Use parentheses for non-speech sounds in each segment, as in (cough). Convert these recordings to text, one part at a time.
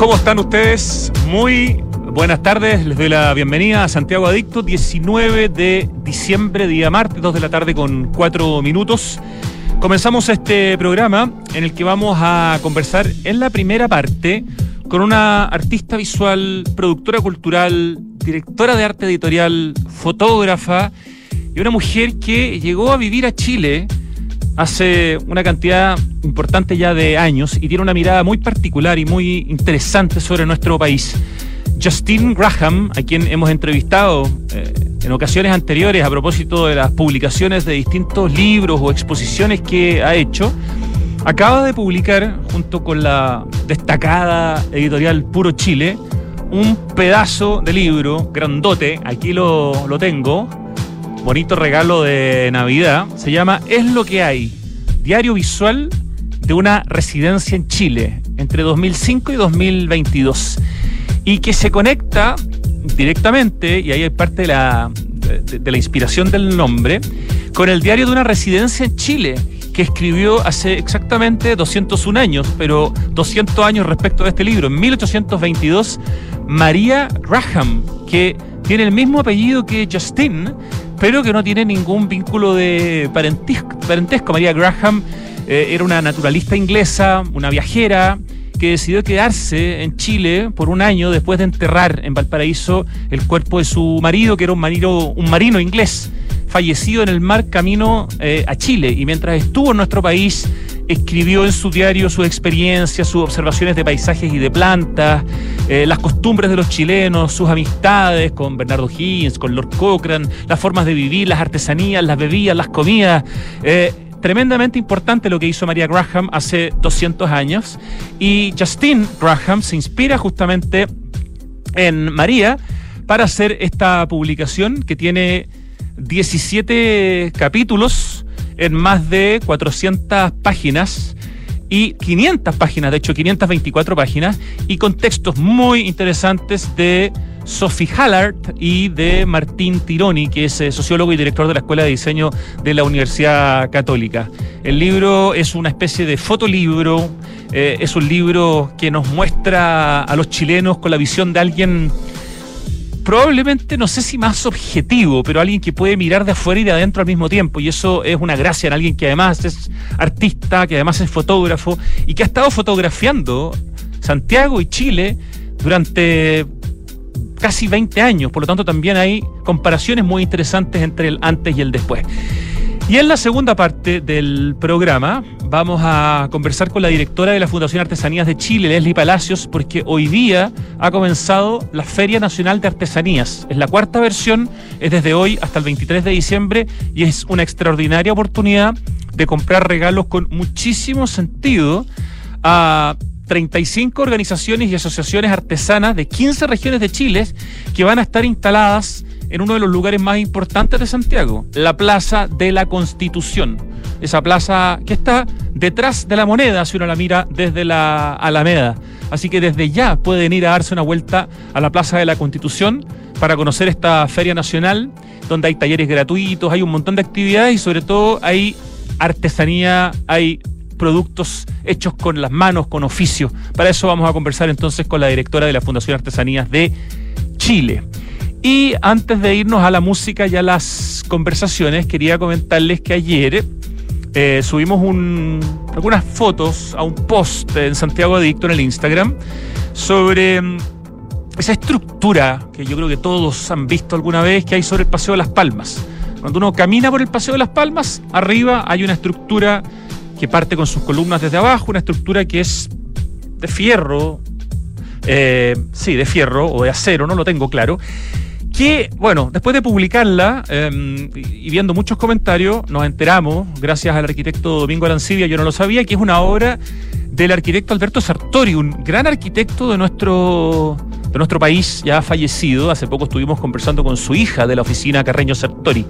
¿Cómo están ustedes? Muy buenas tardes. Les doy la bienvenida a Santiago Adicto, 19 de diciembre, día martes, 2 de la tarde con 4 minutos. Comenzamos este programa en el que vamos a conversar en la primera parte con una artista visual, productora cultural, directora de arte editorial, fotógrafa y una mujer que llegó a vivir a Chile hace una cantidad importante ya de años y tiene una mirada muy particular y muy interesante sobre nuestro país. Justine Graham, a quien hemos entrevistado eh, en ocasiones anteriores a propósito de las publicaciones de distintos libros o exposiciones que ha hecho, acaba de publicar, junto con la destacada editorial Puro Chile, un pedazo de libro grandote, aquí lo, lo tengo, bonito regalo de Navidad, se llama Es lo que hay, diario visual de una residencia en Chile entre 2005 y 2022 y que se conecta directamente, y ahí hay parte de la, de, la inspiración del nombre, con el diario de una residencia en Chile que escribió hace exactamente 201 años, pero 200 años respecto a este libro, en 1822, María Graham, que tiene el mismo apellido que Justin, pero que no tiene ningún vínculo de parentesco. María Graham eh, era una naturalista inglesa, una viajera, que decidió quedarse en Chile por un año después de enterrar en Valparaíso el cuerpo de su marido, que era un marino, un marino inglés, fallecido en el mar camino eh, a Chile. Y mientras estuvo en nuestro país, escribió en su diario sus experiencias, sus observaciones de paisajes y de plantas, eh, las costumbres de los chilenos, sus amistades con Bernardo Higgins, con Lord Cochrane, las formas de vivir, las artesanías, las bebidas, las comidas. Eh, tremendamente importante lo que hizo María Graham hace 200 años y Justine Graham se inspira justamente en María para hacer esta publicación que tiene 17 capítulos en más de 400 páginas y 500 páginas, de hecho 524 páginas, y con textos muy interesantes de Sophie Hallard y de Martín Tironi, que es eh, sociólogo y director de la Escuela de Diseño de la Universidad Católica. El libro es una especie de fotolibro, eh, es un libro que nos muestra a los chilenos con la visión de alguien probablemente, no sé si más objetivo, pero alguien que puede mirar de afuera y de adentro al mismo tiempo. Y eso es una gracia en alguien que además es artista, que además es fotógrafo y que ha estado fotografiando Santiago y Chile durante casi 20 años, por lo tanto también hay comparaciones muy interesantes entre el antes y el después. Y en la segunda parte del programa vamos a conversar con la directora de la Fundación Artesanías de Chile, Leslie Palacios, porque hoy día ha comenzado la Feria Nacional de Artesanías. Es la cuarta versión, es desde hoy hasta el 23 de diciembre y es una extraordinaria oportunidad de comprar regalos con muchísimo sentido a 35 organizaciones y asociaciones artesanas de 15 regiones de Chile que van a estar instaladas en uno de los lugares más importantes de Santiago, la Plaza de la Constitución. Esa plaza que está detrás de la moneda, si uno la mira desde la Alameda. Así que desde ya pueden ir a darse una vuelta a la Plaza de la Constitución para conocer esta feria nacional, donde hay talleres gratuitos, hay un montón de actividades y sobre todo hay artesanía, hay productos hechos con las manos, con oficio. Para eso vamos a conversar entonces con la directora de la Fundación Artesanías de Chile. Y antes de irnos a la música y a las conversaciones, quería comentarles que ayer eh, subimos algunas fotos a un post en Santiago Adicto en el Instagram sobre mm, esa estructura que yo creo que todos han visto alguna vez que hay sobre el Paseo de las Palmas. Cuando uno camina por el Paseo de las Palmas, arriba hay una estructura que parte con sus columnas desde abajo, una estructura que es de fierro, eh, sí, de fierro o de acero, no lo tengo claro. Que, bueno, después de publicarla em, y viendo muchos comentarios, nos enteramos, gracias al arquitecto Domingo Arancibia, yo no lo sabía, que es una obra del arquitecto Alberto Sartori, un gran arquitecto de nuestro, de nuestro país, ya fallecido. Hace poco estuvimos conversando con su hija de la oficina Carreño Sartori.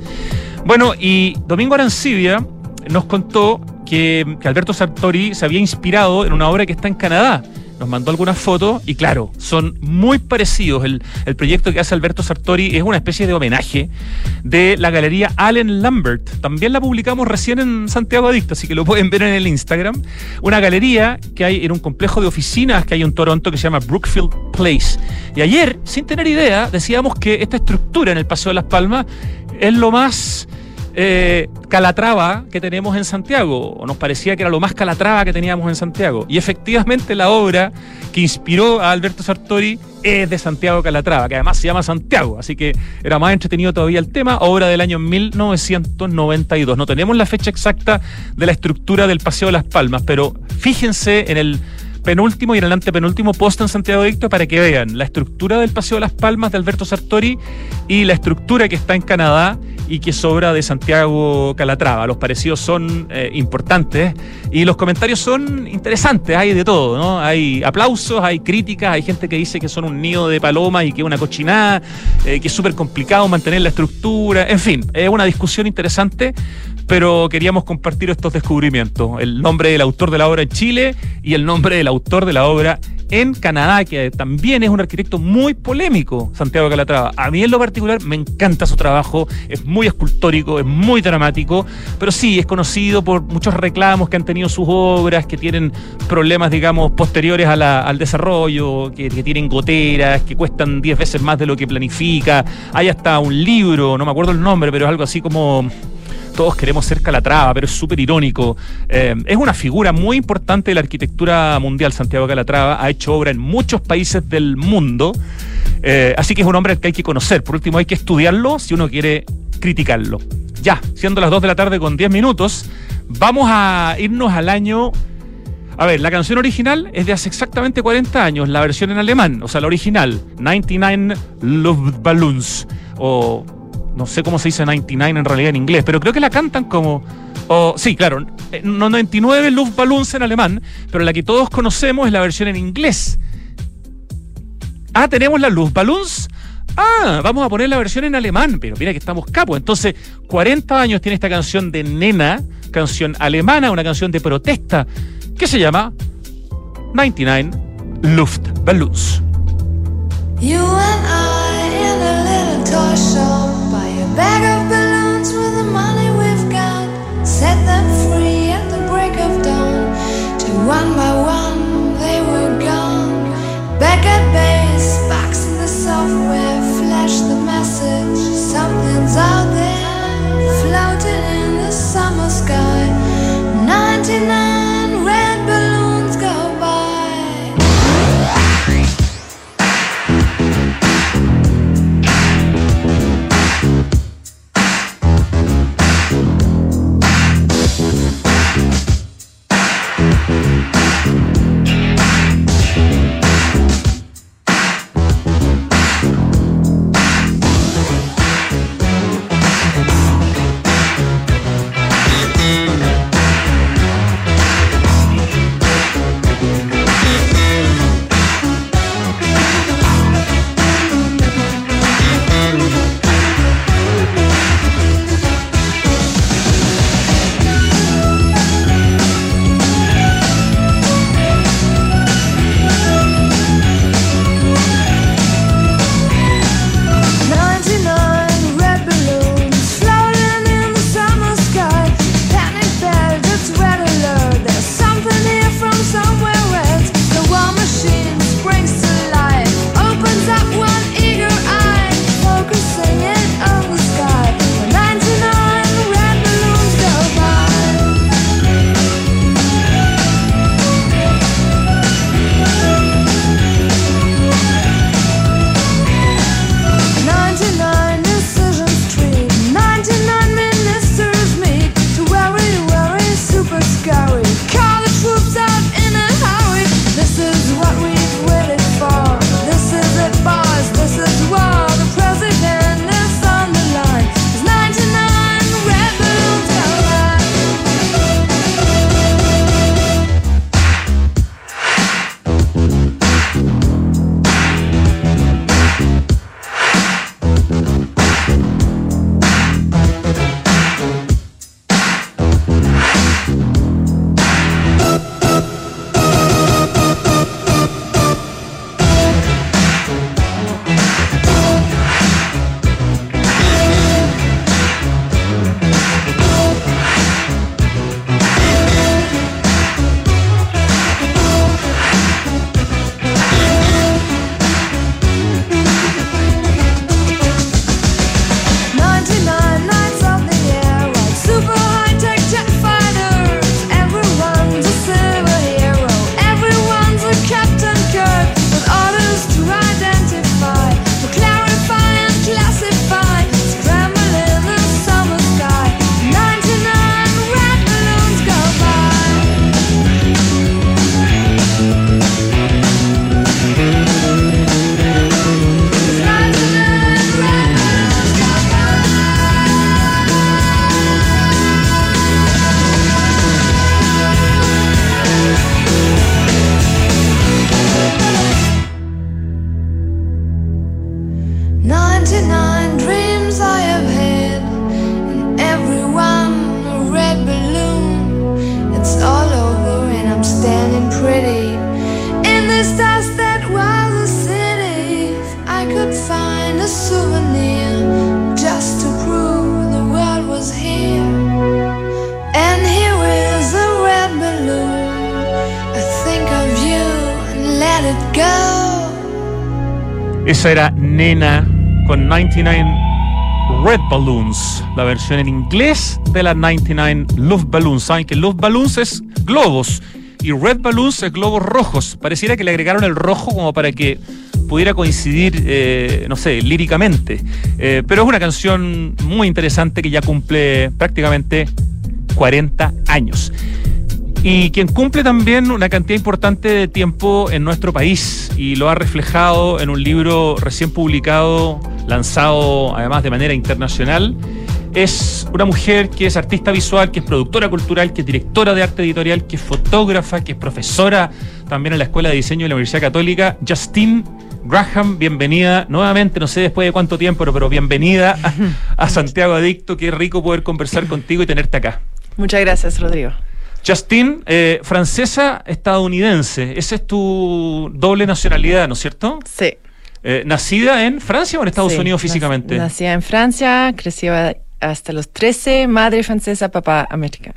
Bueno, y Domingo Arancibia nos contó que, Alberto Sartori se había inspirado en una obra que está en Canadá, nos mandó algunas fotos y claro, son muy parecidos. El, el, proyecto que hace Alberto Sartori es una especie de homenaje de la galería Allen Lambert. También la publicamos recién en Santiago Adicto, así que lo pueden ver en el Instagram. Una galería que hay en un complejo de oficinas que hay en Toronto que se llama Brookfield Place. Y ayer, sin tener idea, decíamos que esta estructura en el Paseo de las Palmas es lo más eh, Calatrava que tenemos en Santiago, o nos parecía que era lo más Calatrava que teníamos en Santiago. Y efectivamente la obra que inspiró a Alberto Sartori es de Santiago Calatrava, que además se llama Santiago, así que era más entretenido todavía el tema, obra del año 1992. No tenemos la fecha exacta de la estructura del Paseo de las Palmas, pero fíjense en el penúltimo y en el antepenúltimo post en Santiago Dicto para que vean la estructura del Paseo de las Palmas de Alberto Sartori y la estructura que está en Canadá y que sobra de Santiago Calatrava. Los parecidos son eh, importantes y los comentarios son interesantes, hay de todo, ¿no? Hay aplausos, hay críticas, hay gente que dice que son un nido de palomas y que es una cochinada, eh, que es súper complicado mantener la estructura, en fin, es una discusión interesante, pero queríamos compartir estos descubrimientos, el nombre del autor de la obra en Chile y el nombre del autor de la obra en Canadá, que también es un arquitecto muy polémico, Santiago Calatrava. A mí en lo particular me encanta su trabajo, es muy escultórico, es muy dramático, pero sí, es conocido por muchos reclamos que han tenido sus obras, que tienen problemas, digamos, posteriores al desarrollo, que, que, tienen goteras, que cuestan 10 veces más de lo que planifica. Hay hasta un libro, no me acuerdo el nombre, pero es algo así como todos queremos ser Calatrava, pero es súper irónico. Eh, es una figura muy importante de la arquitectura mundial, Santiago Calatrava. Ha hecho obra en muchos países del mundo. Eh, así que es un hombre que hay que conocer. Por último, hay que estudiarlo si uno quiere criticarlo. Ya, siendo las 2 de la tarde con 10 minutos, vamos a irnos al año a ver, la canción original es de hace exactamente 40 años, la versión en alemán, o sea, la original, 99 Luftballons, o no sé cómo se dice 99 en realidad en inglés, pero creo que la cantan como. sí, claro, 99 eh, Luftballons en alemán, pero la que todos conocemos es la versión en inglés. Ah, tenemos la Luftballons. Ah, vamos a poner la versión en alemán, pero mira que estamos capos. Entonces, 40 años tiene esta canción de Nena, canción alemana, una canción de protesta, que se llama 99 Luftballons. You and I in a little toy shop. Bag of Nena con 99 Red Balloons, la versión en inglés de la 99 Love Balloons. Saben que Love Balloons es globos y Red Balloons es globos rojos. Pareciera que le agregaron el rojo como para que pudiera coincidir, eh, no sé, líricamente. Eh, pero es una canción muy interesante que ya cumple prácticamente 40 años. Y quien cumple también una cantidad importante de tiempo en nuestro país y lo ha reflejado en un libro recién publicado, lanzado además de manera internacional, es una mujer que es artista visual, que es productora cultural, que es directora de arte editorial, que es fotógrafa, que es profesora también en la Escuela de Diseño de la Universidad Católica, Justine Graham, bienvenida nuevamente, no sé después de cuánto tiempo, pero, bienvenida a, a (laughs) Santiago Adicto, qué rico poder conversar contigo y tenerte acá. Muchas gracias, Rodrigo. Justin, eh, francesa estadounidense, esa es tu doble nacionalidad, ¿no es cierto? Sí. Eh, ¿Nacida en Francia o en Estados Unidos físicamente? Nacida en Francia, creció hasta los 13, madre francesa, papá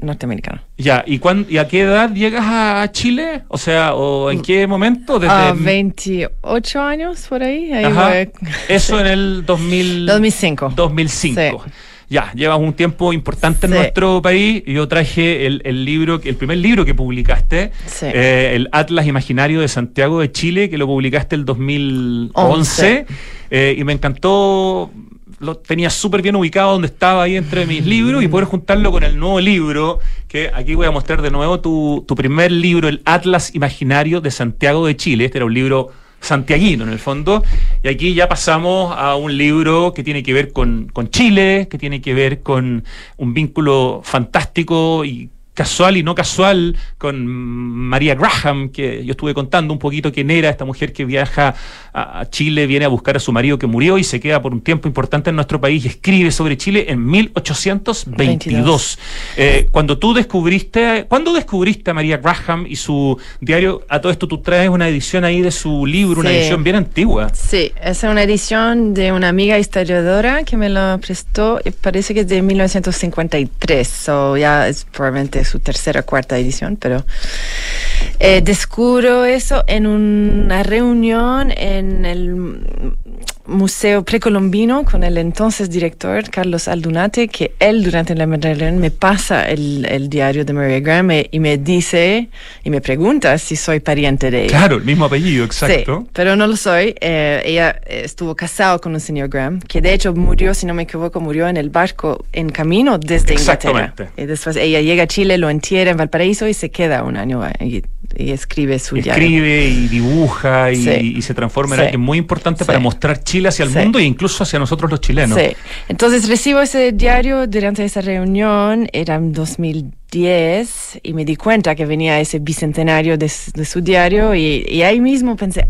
norteamericano. Ya, ¿y, ¿y a qué edad llegas a Chile? O sea, ¿o en qué momento? Desde a 28 años por ahí. ahí Eso (laughs) en el 2000... 2005. 2005 ya, llevas un tiempo importante en nuestro país. Yo traje el, libro, el primer libro que publicaste, eh, el Atlas Imaginario de Santiago de Chile, que lo publicaste el 2011. Eh, y me encantó lo tenía súper bien ubicado donde estaba ahí entre mis libros y poder juntarlo con el nuevo libro, que aquí voy a mostrar de nuevo tu, tu primer libro, el Atlas Imaginario de Santiago de Chile. Este era un libro santiaguino en el fondo. Y aquí ya pasamos a un libro que tiene que ver con, con Chile, que tiene que ver con un vínculo fantástico y casual y no casual con María Graham, que yo estuve contando un poquito quién era esta mujer que viaja a Chile, viene a buscar a su marido que murió y se queda por un tiempo importante en nuestro país y escribe sobre Chile en 1822. Eh, cuando tú descubriste, ¿cuándo descubriste a María Graham y su diario? A todo esto tú traes una edición ahí de su libro, una edición bien antigua. Sí, es una edición de una amiga historiadora que me la prestó, parece que es de 1953, o ya es probablemente su tercera o cuarta edición, pero eh, descubro eso en una reunión en el Museo Precolombino con el entonces director Carlos Aldunate, que él durante la reunión me pasa el, el diario de Maria Graham y me dice y me pregunta si soy pariente de ella. Claro, el mismo apellido, exacto. Sí, pero no lo soy. Eh, ella estuvo casada con un señor Graham, que de hecho murió, si no me equivoco, murió en el barco en camino desde Inglaterra. Y después ella llega a Chile, lo entierra en Valparaíso y se queda un año y, escribe su diario. Escribe y dibuja y, se transforma en alguien muy importante para mostrar Chile hacia el mundo e incluso hacia nosotros los chilenos. Sí. Entonces recibo ese diario durante esa reunión, era en 2010, y me di cuenta que venía ese bicentenario de, su diario y, ahí mismo pensé,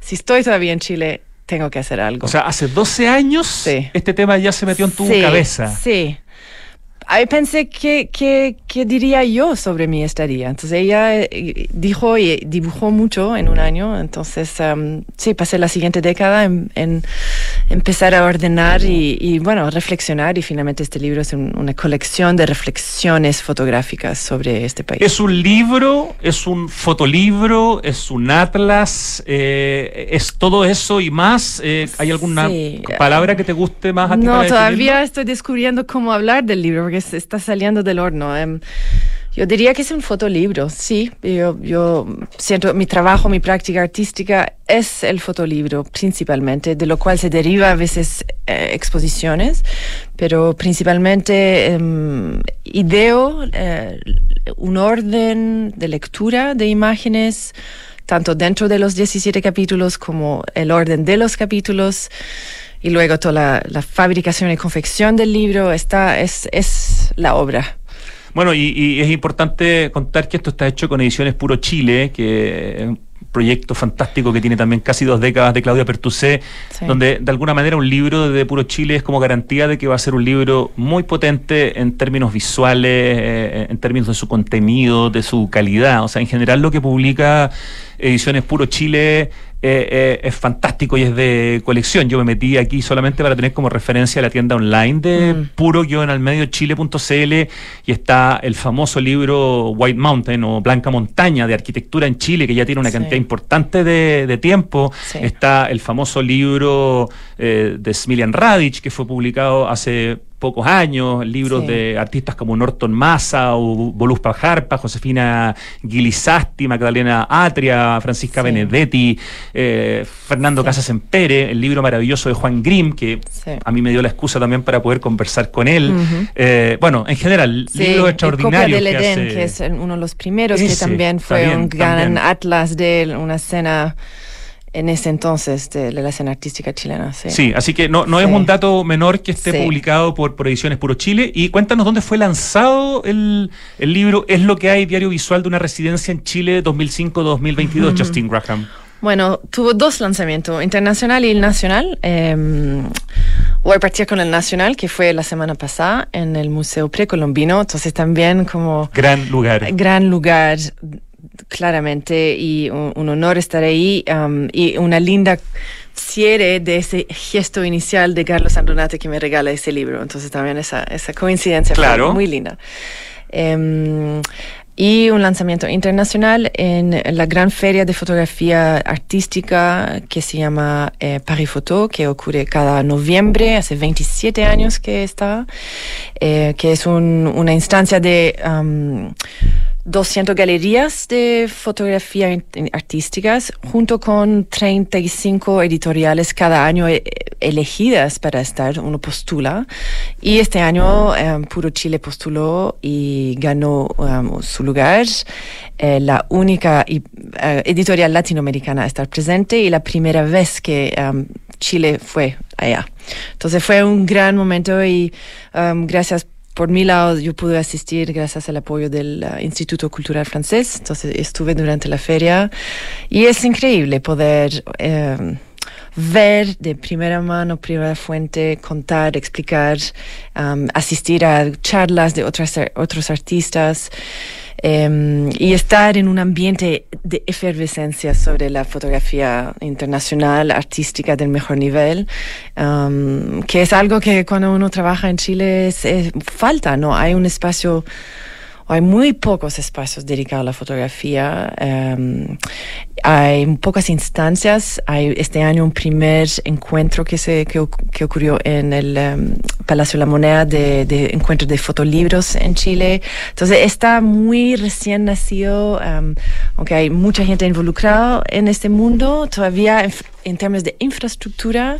si estoy todavía en Chile, tengo que hacer algo. O sea, hace 12 años este tema ya se metió en tu cabeza. Sí. Ahí pensé que, que, diría yo sobre mi estadía. Entonces ella eh, dijo y dibujó mucho en un año. Entonces um, sí, pasé la siguiente década en, empezar a ordenar y, bueno, reflexionar. Y finalmente este libro es una colección de reflexiones fotográficas sobre este país. ¿Es un libro? ¿Es un fotolibro? ¿Es un atlas? Eh, ¿Es todo eso y más? Eh, ¿Hay alguna palabra que te guste más a ti? No, todavía estoy descubriendo cómo hablar del libro porque está saliendo del horno. Em, yo diría que es un fotolibro, sí. Yo, yo siento mi trabajo, mi práctica artística es el fotolibro principalmente, de lo cual se deriva a veces eh, exposiciones, pero principalmente um, ideo eh, un orden de lectura de imágenes, tanto dentro de los 17 capítulos como el orden de los capítulos y luego toda la, fabricación y confección del libro está, es, es la obra. Bueno, y, es importante contar que esto está hecho con Ediciones Puro Chile, que es un proyecto fantástico que tiene también casi dos décadas de Claudia Pertusé, donde de alguna manera un libro de Puro Chile es como garantía de que va a ser un libro muy potente en términos visuales, eh, en términos de su contenido, de su calidad. O sea, en general lo que publica Ediciones Puro Chile eh, eh, es fantástico y es de colección. Yo me metí aquí solamente para tener como referencia la tienda online de mm. puro-chile.cl y está el famoso libro White Mountain o Blanca Montaña de arquitectura en Chile, que ya tiene una cantidad importante de, tiempo. Está el famoso libro eh, de Smilian Radic, que fue publicado hace pocos años, libros de artistas como Norton Massa o Voluspa Jarpa, Josefina Gilizasti, Magdalena Atria, Francisca Benedetti, eh, Fernando Casas Empere, el libro maravilloso de Juan Grimm, que a mí me dio la excusa también para poder conversar con él. Eh, bueno, en general, libros extraordinarios. Del Edén, que, es uno de los primeros, que también fue un gran atlas de una escena en ese entonces de, la escena artística chilena. Sí, así que no, no es un dato menor que esté publicado por, por, Ediciones Puro Chile. Y cuéntanos dónde fue lanzado el, el, libro. Es lo que hay diario visual de una residencia en Chile 2005-2022, Justin Graham. Bueno, tuvo dos lanzamientos, internacional y el nacional. Eh, voy a partir con el nacional, que fue la semana pasada en el Museo Precolombino. Entonces también como... Gran lugar. Gran lugar claramente y un, honor estar ahí um, y una linda cierre de ese gesto inicial de Carlos Andronate que me regala ese libro. Entonces también esa, esa coincidencia fue muy linda. Em, y un lanzamiento internacional en la gran feria de fotografía artística que se llama eh, Paris Photo, que ocurre cada noviembre, hace 27 años que está, eh, que es una instancia de... Um, 200 galerías de fotografía artísticas, junto con 35 editoriales cada año eh, elegidas para estar, uno postula. Y este año um, Puro Chile postuló y ganó um, su lugar. Eh, la única uh, editorial latinoamericana a estar presente y la primera vez que um, Chile fue allá. Entonces fue un gran momento y gracias mi lado, yo pude asistir gracias al apoyo del uh, Instituto Cultural Francés, entonces estuve durante la feria y es increíble poder em, ver de primera mano, primera fuente, contar, explicar, um, asistir a charlas de otras, otros artistas. Em, y estar en un ambiente de efervescencia sobre la fotografía internacional, artística del mejor nivel, em, que es algo que cuando uno trabaja en Chile falta, ¿no? Hay un espacio hay muy pocos espacios dedicados a la fotografía. Em, hay pocas instancias. Hay este año un primer encuentro que, se, que, ocurrió en el em, Palacio de la Moneda de, de encuentro de fotolibros en Chile. Entonces está muy recién nacido, um, aunque hay mucha gente involucrada en este mundo, todavía en términos de infraestructura,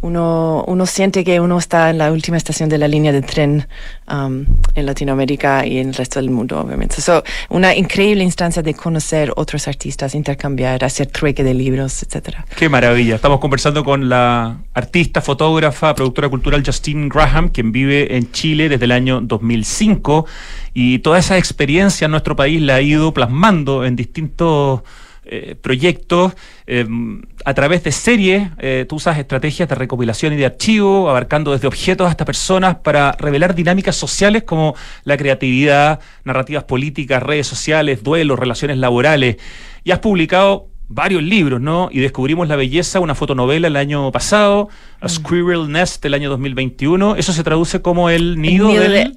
uno, uno siente que uno está en la última estación de la línea de tren um, en Latinoamérica y en el resto del mundo, obviamente. So, una increíble instancia de conocer otros artistas, intercambiar, hacer trueque de libros, etcétera. Qué maravilla. Estamos conversando con la artista, fotógrafa, productora cultural Justine Graham, quien vive en Chile desde el año 2005 y toda esa experiencia en nuestro país la ha ido plasmando en distintos eh, proyectos, em, a través de series, eh, tú usas estrategias de recopilación y de archivo, abarcando desde objetos hasta personas para revelar dinámicas sociales como la creatividad, narrativas políticas, redes sociales, duelos, relaciones laborales. Y has publicado varios libros, ¿no? Y descubrimos la belleza, una fotonovela el año pasado, A mm. Squirrel Nest el año 2021. Eso se traduce como el nido, de,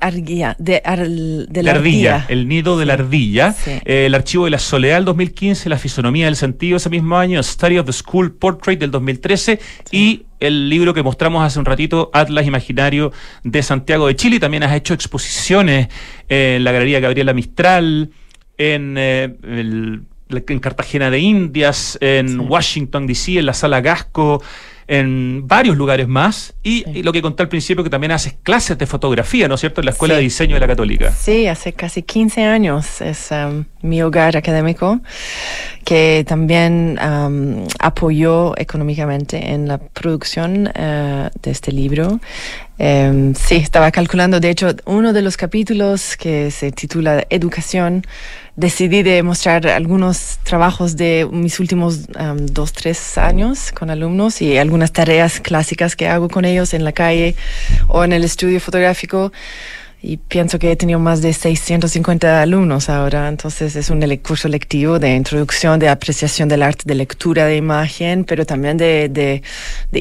la ardilla. El nido de la ardilla. Eh, el archivo de la soledad del 2015, La fisonomía del sentido ese mismo año, Study of the School Portrait del 2013 y el libro que mostramos hace un ratito, Atlas Imaginario de Santiago de Chile. También has hecho exposiciones en la Galería Gabriela Mistral, en eh, el en Cartagena de Indias, en Washington, D.C., en la Sala Gasco, en varios lugares más. Y, lo que conté al principio, que también haces clases de fotografía, ¿no es cierto?, en la Escuela de Diseño de la Católica. Sí, hace casi 15 años es um, mi hogar académico, que también um, apoyó económicamente en la producción uh, de este libro. Um, sí, estaba calculando, de hecho, uno de los capítulos que se titula Educación decidí de mostrar algunos trabajos de mis últimos um, dos, tres años con alumnos y algunas tareas clásicas que hago con ellos en la calle o en el estudio fotográfico. y pienso que he tenido más de 650 alumnos ahora, entonces es un curso lectivo de introducción, de apreciación del arte, de lectura de imagen, pero también de, de,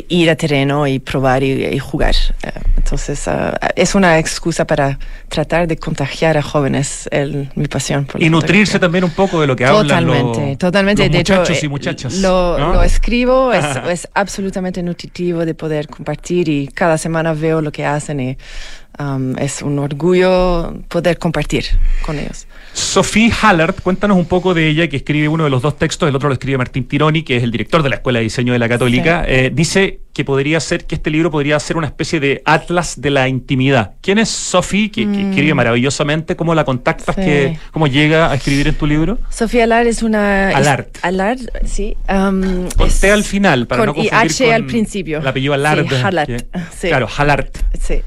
ir a terreno y probar y, jugar. Eh, entonces uh, es una excusa para tratar de contagiar a jóvenes el, mi pasión. Por y nutrirse también un poco de lo que totalmente, hablan los, totalmente. Los muchachos y eh, muchachas. Lo, lo escribo, es, es absolutamente nutritivo de poder compartir y cada semana veo lo que hacen y Um, es un orgullo poder compartir con ellos. Sophie Hallert, cuéntanos un poco de ella, que escribe uno de los dos textos, el otro lo escribe Martín Tironi, que es el director de la Escuela de Diseño de la Católica. Eh, dice que podría ser, que este libro podría ser una especie de atlas de la intimidad. ¿Quién es Sophie, que, mm. escribe maravillosamente? ¿Cómo la contactas? ¿Cómo llega a escribir en tu libro? Sofía Allard es una... Allard. Allard, sí. Um, con T al final, para no confundir y H al principio. El apellido Allard. Sí, Claro, Hallard. Sí.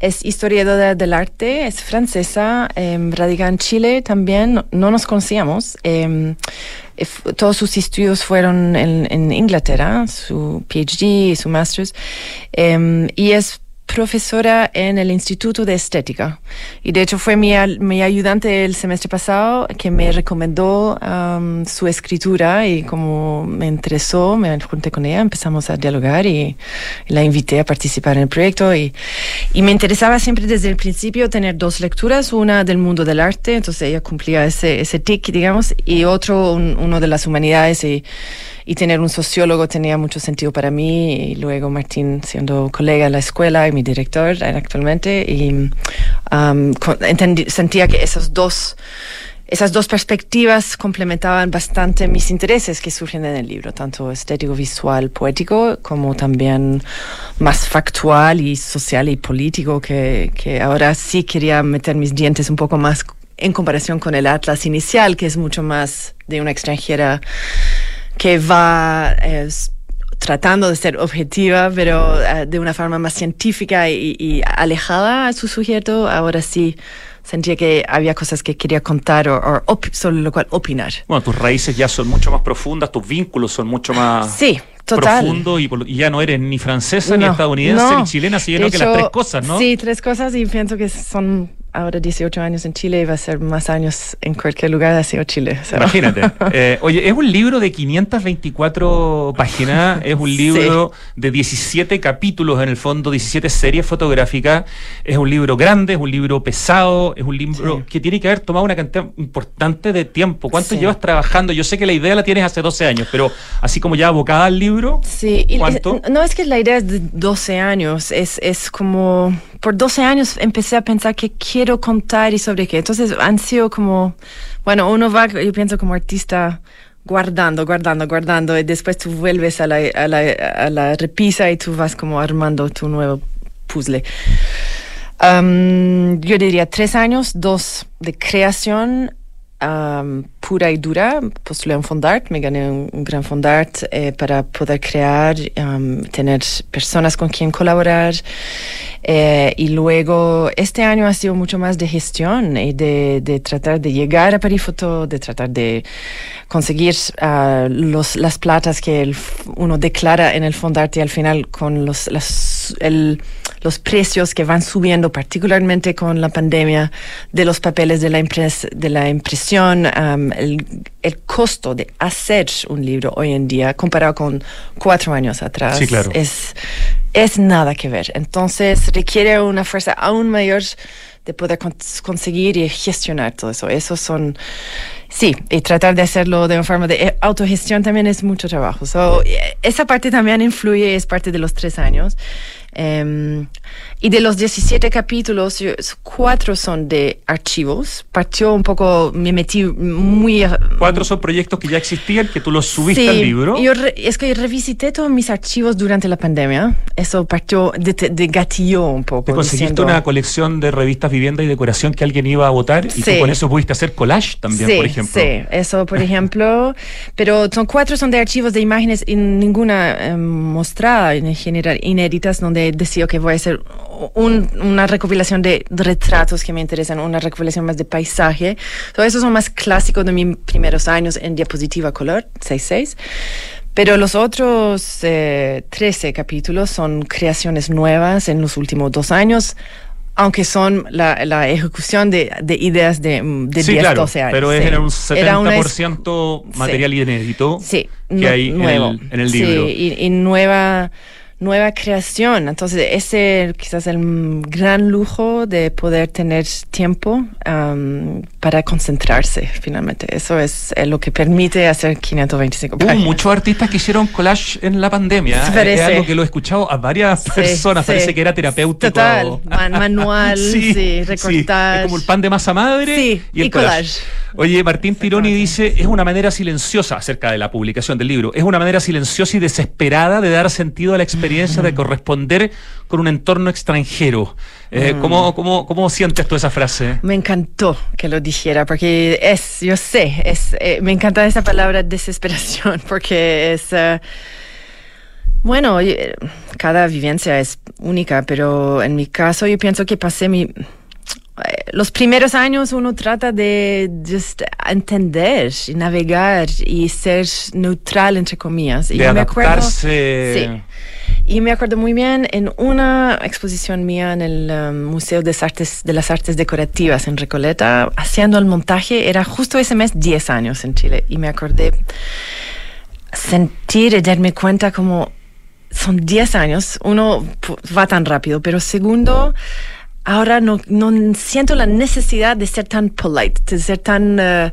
Es historiadora del arte, es francesa, eh, radica en Chile también, no nos conocíamos. Em, todos sus estudios fueron en, en, Inglaterra, su PhD y su master's, em, y es profesora en el Instituto de Estética. Y de hecho fue mi, mi ayudante el semestre pasado que me recomendó um, su escritura y como me interesó, me junté con ella, empezamos a dialogar y, la invité a participar en el proyecto. Y, y, me interesaba siempre desde el principio tener dos lecturas, una del mundo del arte, entonces ella cumplía ese, ese tic, digamos, y otro, uno de las humanidades. Y, y tener un sociólogo tenía mucho sentido para mí y luego Martín siendo colega en la escuela y mi director actualmente y um, sentía que esos dos esas dos perspectivas complementaban bastante mis intereses que surgen en el libro, tanto estético, visual, poético, como también más factual y social y político, que, que ahora sí quería meter mis dientes un poco más en comparación con el Atlas inicial, que es mucho más de una extranjera que va tratando de ser objetiva, pero eh, de una forma más científica y, alejada a su sujeto, ahora sí sentía que había cosas que quería contar o, sobre lo cual opinar. Bueno, tus raíces ya son mucho más profundas, tus vínculos son mucho más sí, total. profundos y, ya no eres ni francesa, ni estadounidense, ni chilena, sino que las tres cosas, ¿no? Sí, tres cosas y pienso que son ahora 18 años en Chile y va a ser más años en cualquier lugar ha sido Chile. Imagínate. (laughs) Eh, oye, es un libro de 524 páginas, es un libro de 17 capítulos en el fondo, 17 series fotográficas, es un libro grande, es un libro pesado, es un libro que tiene que haber tomado una cantidad importante de tiempo. ¿Cuánto llevas trabajando? Yo sé que la idea la tienes hace 12 años, pero así como ya abocada al libro, sí. ¿cuánto? no es que la idea es de 12 años, es, es como por 12 años empecé a pensar que quiero contar y sobre qué. Entonces han sido como, bueno, uno va, yo pienso como artista guardando, guardando, guardando y después tú vuelves a la, a la, a la repisa y tú vas como armando tu nuevo puzzle. Um, yo diría tres años, dos de creación um, pura y dura. Postulé un fondart, me gané un, gran fondart eh, para poder crear, um, tener personas con quien colaborar. Eh, y luego este año ha sido mucho más de gestión y de, de tratar de llegar a Parifoto, de tratar de conseguir uh, los, las platas que uno declara en el fondarte al final con los, las, el, los precios que van subiendo, particularmente con la pandemia, de los papeles de la, impres, de la impresión, um, el, el, costo de hacer un libro hoy en día comparado con cuatro años atrás sí, claro. es es nada que ver. Entonces requiere una fuerza aún mayor de poder conseguir y gestionar todo eso. Esos son, sí, y tratar de hacerlo de una forma de eh, autogestión también es mucho trabajo. So, eh, esa parte también influye, es parte de los tres años. um, y de los 17 capítulos, cuatro son de archivos. Partió un poco, me metí muy... Cuatro son proyectos que ya existían, que tú los subiste al libro. Yo es que revisité todos mis archivos durante la pandemia. Eso partió de, de gatilló un poco. Te conseguiste una colección de revistas vivienda y decoración que alguien iba a votar y tú con eso pudiste hacer collage también, por ejemplo. Sí, eso por (laughs) ejemplo. Pero son cuatro son de archivos de imágenes y ninguna em, mostrada en general, inéditas, donde decía que voy a hacer una recopilación de retratos que me interesan, una recopilación más de paisaje. Todo eso son más clásicos de mis primeros años en diapositiva color, 6.6. Pero los otros 13 eh, capítulos son creaciones nuevas en los últimos dos años aunque son la, la ejecución de, de, ideas de, de sí, 10, claro, 12 años. Pero es sí. era un 70% una, material sí. inédito que nu- hay nuevo. en, el, en el libro. Sí, y, y nueva, nueva creación. Entonces, ese quizás el gran lujo de poder tener tiempo am, para concentrarse, finalmente. Eso es eh, lo que permite hacer 525 Hubo páginas. muchos artistas que hicieron collage en la pandemia. Sí, Es- parece. Es algo que lo he escuchado a varias Sí, personas. sí. Parece que era terapéutico. Total, (laughs) man- manual, sí, recortar. Es como el pan de masa madre Sí, y el y collage. collage. Oye, Martín Tironi dice, es una manera silenciosa acerca de la publicación del libro, es una manera silenciosa y desesperada de dar sentido a la experiencia de corresponder con un entorno extranjero. Eh, Mm. ¿cómo, cómo, ¿Cómo sientes tú esa frase? Me encantó que lo dijera porque es, yo sé, es, eh, me encanta esa palabra desesperación (laughs) porque es, eh, bueno, eh, cada vivencia es única, pero en mi caso yo pienso que pasé mi, los primeros años uno trata de just entender y navegar y ser neutral entre comillas. Y De yo me acuerdo- adaptarse. Sí. Y me acuerdo muy bien en una exposición mía en el um, Museo de, Artes, de las Artes Decorativas en Recoleta, haciendo el montaje, era justo ese mes 10 años en Chile. Y me acordé sentir y darme cuenta como son 10 años, uno va tan rápido, pero segundo, ahora no, no siento la necesidad de ser tan polite, de ser tan... eh,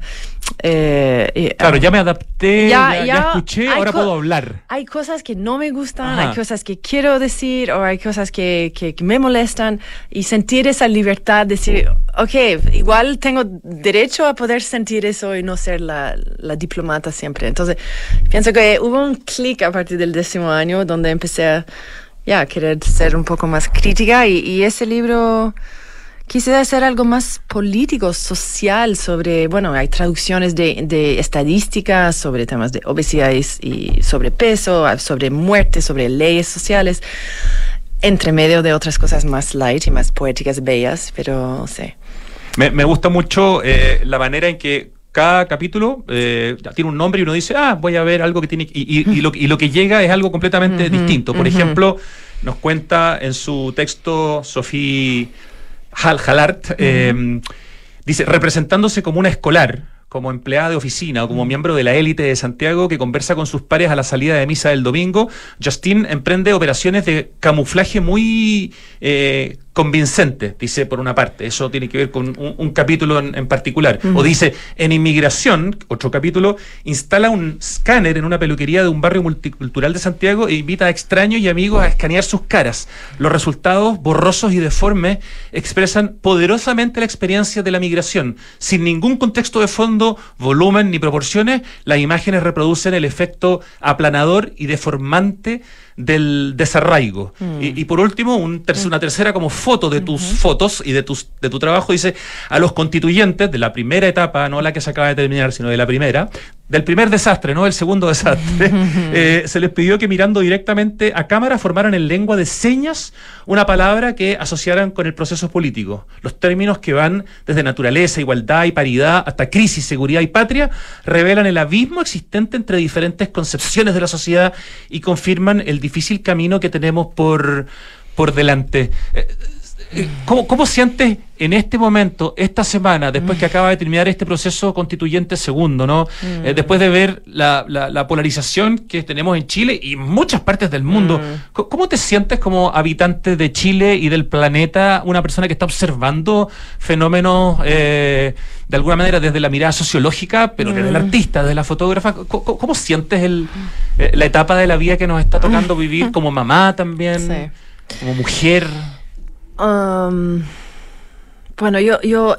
eh, eh, Claro, ya me adapté, Ya, ya, ya escuché, ahora puedo hablar. hay cosas que no me gustan, Ajá. hay cosas que quiero decir o hay cosas que, que, que me molestan y sentir esa libertad de decir, ok, igual tengo derecho a poder sentir eso y no ser la, la diplomata siempre. Entonces, pienso que hubo un clic a partir del décimo año donde empecé a ya querer ser un poco más crítica y, ese libro... Quise hacer algo más político, social, sobre, bueno, hay traducciones de, estadísticas sobre temas de obesidad y, sobrepeso, sobre muerte, sobre leyes sociales, entre medio de otras cosas más light y más poéticas, bellas, pero sí. Me, me gusta mucho eh, la manera en que cada capítulo eh, tiene un nombre y uno dice, ah, voy a ver algo que tiene... Y, y- y lo, y lo que llega es algo completamente distinto. Por ejemplo, nos cuenta en su texto Sofía Hal Halart, eh, dice, representándose como una escolar, como empleada de oficina o como miembro de la élite de Santiago que conversa con sus pares a la salida de misa del domingo, Justin emprende operaciones de camuflaje muy eh, convincentes, dice por una parte. Eso tiene que ver con un, un capítulo en, en particular. O dice, en inmigración, otro capítulo, instala un escáner en una peluquería de un barrio multicultural de Santiago e invita a extraños y amigos a escanear sus caras. Los resultados, borrosos y deformes, expresan poderosamente la experiencia de la migración. Sin ningún contexto de fondo, volumen ni proporciones, las imágenes reproducen el efecto aplanador y deformante del desarraigo. Y, y por último, un ter- una tercera como foto de tus fotos y de, tus, de tu trabajo dice a los constituyentes de la primera etapa, no la que se acaba de terminar, sino de la primera, del primer desastre, no del segundo desastre, (laughs) eh, se les pidió que mirando directamente a cámara formaran en lengua de señas una palabra que asociaran con el proceso político. Los términos que van desde naturaleza, igualdad y paridad hasta crisis, seguridad y patria revelan el abismo existente entre diferentes concepciones de la sociedad y confirman el difícil camino que tenemos por, por delante. Eh, ¿Cómo, ¿Cómo sientes en este momento, esta semana, después que acaba de terminar este proceso constituyente segundo, ¿no? Eh, después de ver la, la- la polarización que tenemos en Chile y en muchas partes del mundo, Co- ¿cómo te sientes como habitante de Chile y del planeta, una persona que está observando fenómenos eh, de alguna manera desde la mirada sociológica, pero desde el artista, desde la fotógrafa? Co- ¿Cómo, sientes el, eh, la etapa de la vida que nos está tocando (laughs) vivir como mamá también, Sí. como mujer? Bueno, yo, yo,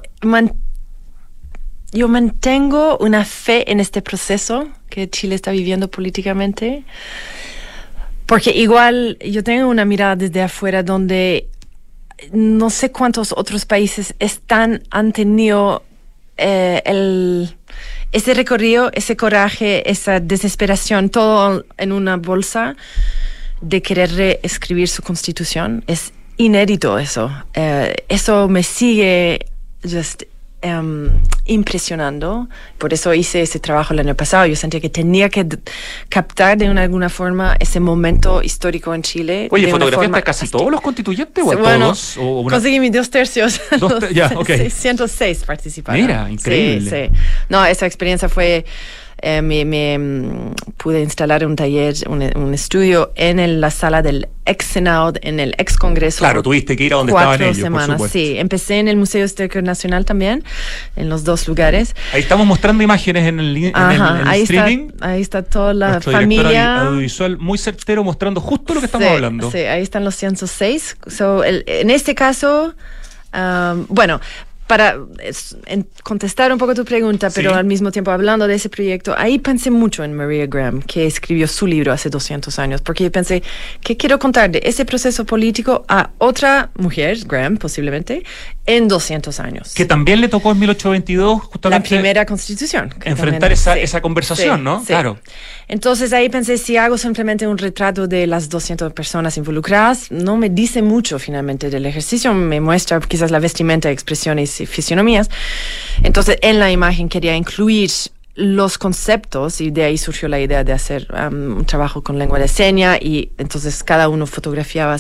yo mantengo una fe en este proceso que Chile está viviendo políticamente, porque igual yo tengo una mirada desde afuera donde no sé cuántos otros países están, han tenido eh, el, ese recorrido, ese coraje, esa desesperación, todo en una bolsa de querer reescribir su constitución. Es inédito eso. Eh, eso me sigue just em, impresionando. Por eso hice ese trabajo el año pasado. Yo sentía que tenía que captar de una, alguna forma ese momento histórico en Chile. Oye, ¿fotografiaste casi todos los constituyentes o a bueno, todos? O una... Conseguí mis dos tercios. (laughs) Dos te ya, (laughs) ok. 106 participaron. Mira, increíble. Sí, sí. No, esa experiencia fue eh, me, me mm, pude instalar un taller, un, un estudio en el, la sala del ex Senado, en el ex Congreso. Claro, tuviste que ir a donde cuatro estaban ellos, semanas, por sí. Empecé en el Museo Histórico Nacional también, en los dos lugares. Ahí estamos mostrando imágenes en el, en Ajá, el, en ahí, streaming. está, ahí está toda la Nuestro familia. audiovisual muy certero mostrando justo lo que estamos Sí, hablando. Sí, ahí están los 106. So, el- en este caso, um, bueno, para contestar un poco tu pregunta, pero Sí. al mismo tiempo hablando de ese proyecto, ahí pensé mucho en Maria Graham, que escribió su libro hace 200 años, porque pensé que quiero contar de ese proceso político a otra mujer, Graham posiblemente, en 200 años. Que también le tocó en 1822 la justamente primera constitución. enfrentar esa, sí, esa conversación, sí, ¿no? sí. Claro. Entonces ahí pensé, si hago simplemente un retrato de las 200 personas involucradas, no me dice mucho finalmente del ejercicio, me muestra quizás la vestimenta, expresiones y fisionomías. Entonces en la imagen quería incluir los conceptos y de ahí surgió la idea de hacer um, un trabajo con lengua de seña y entonces cada uno fotografiaba,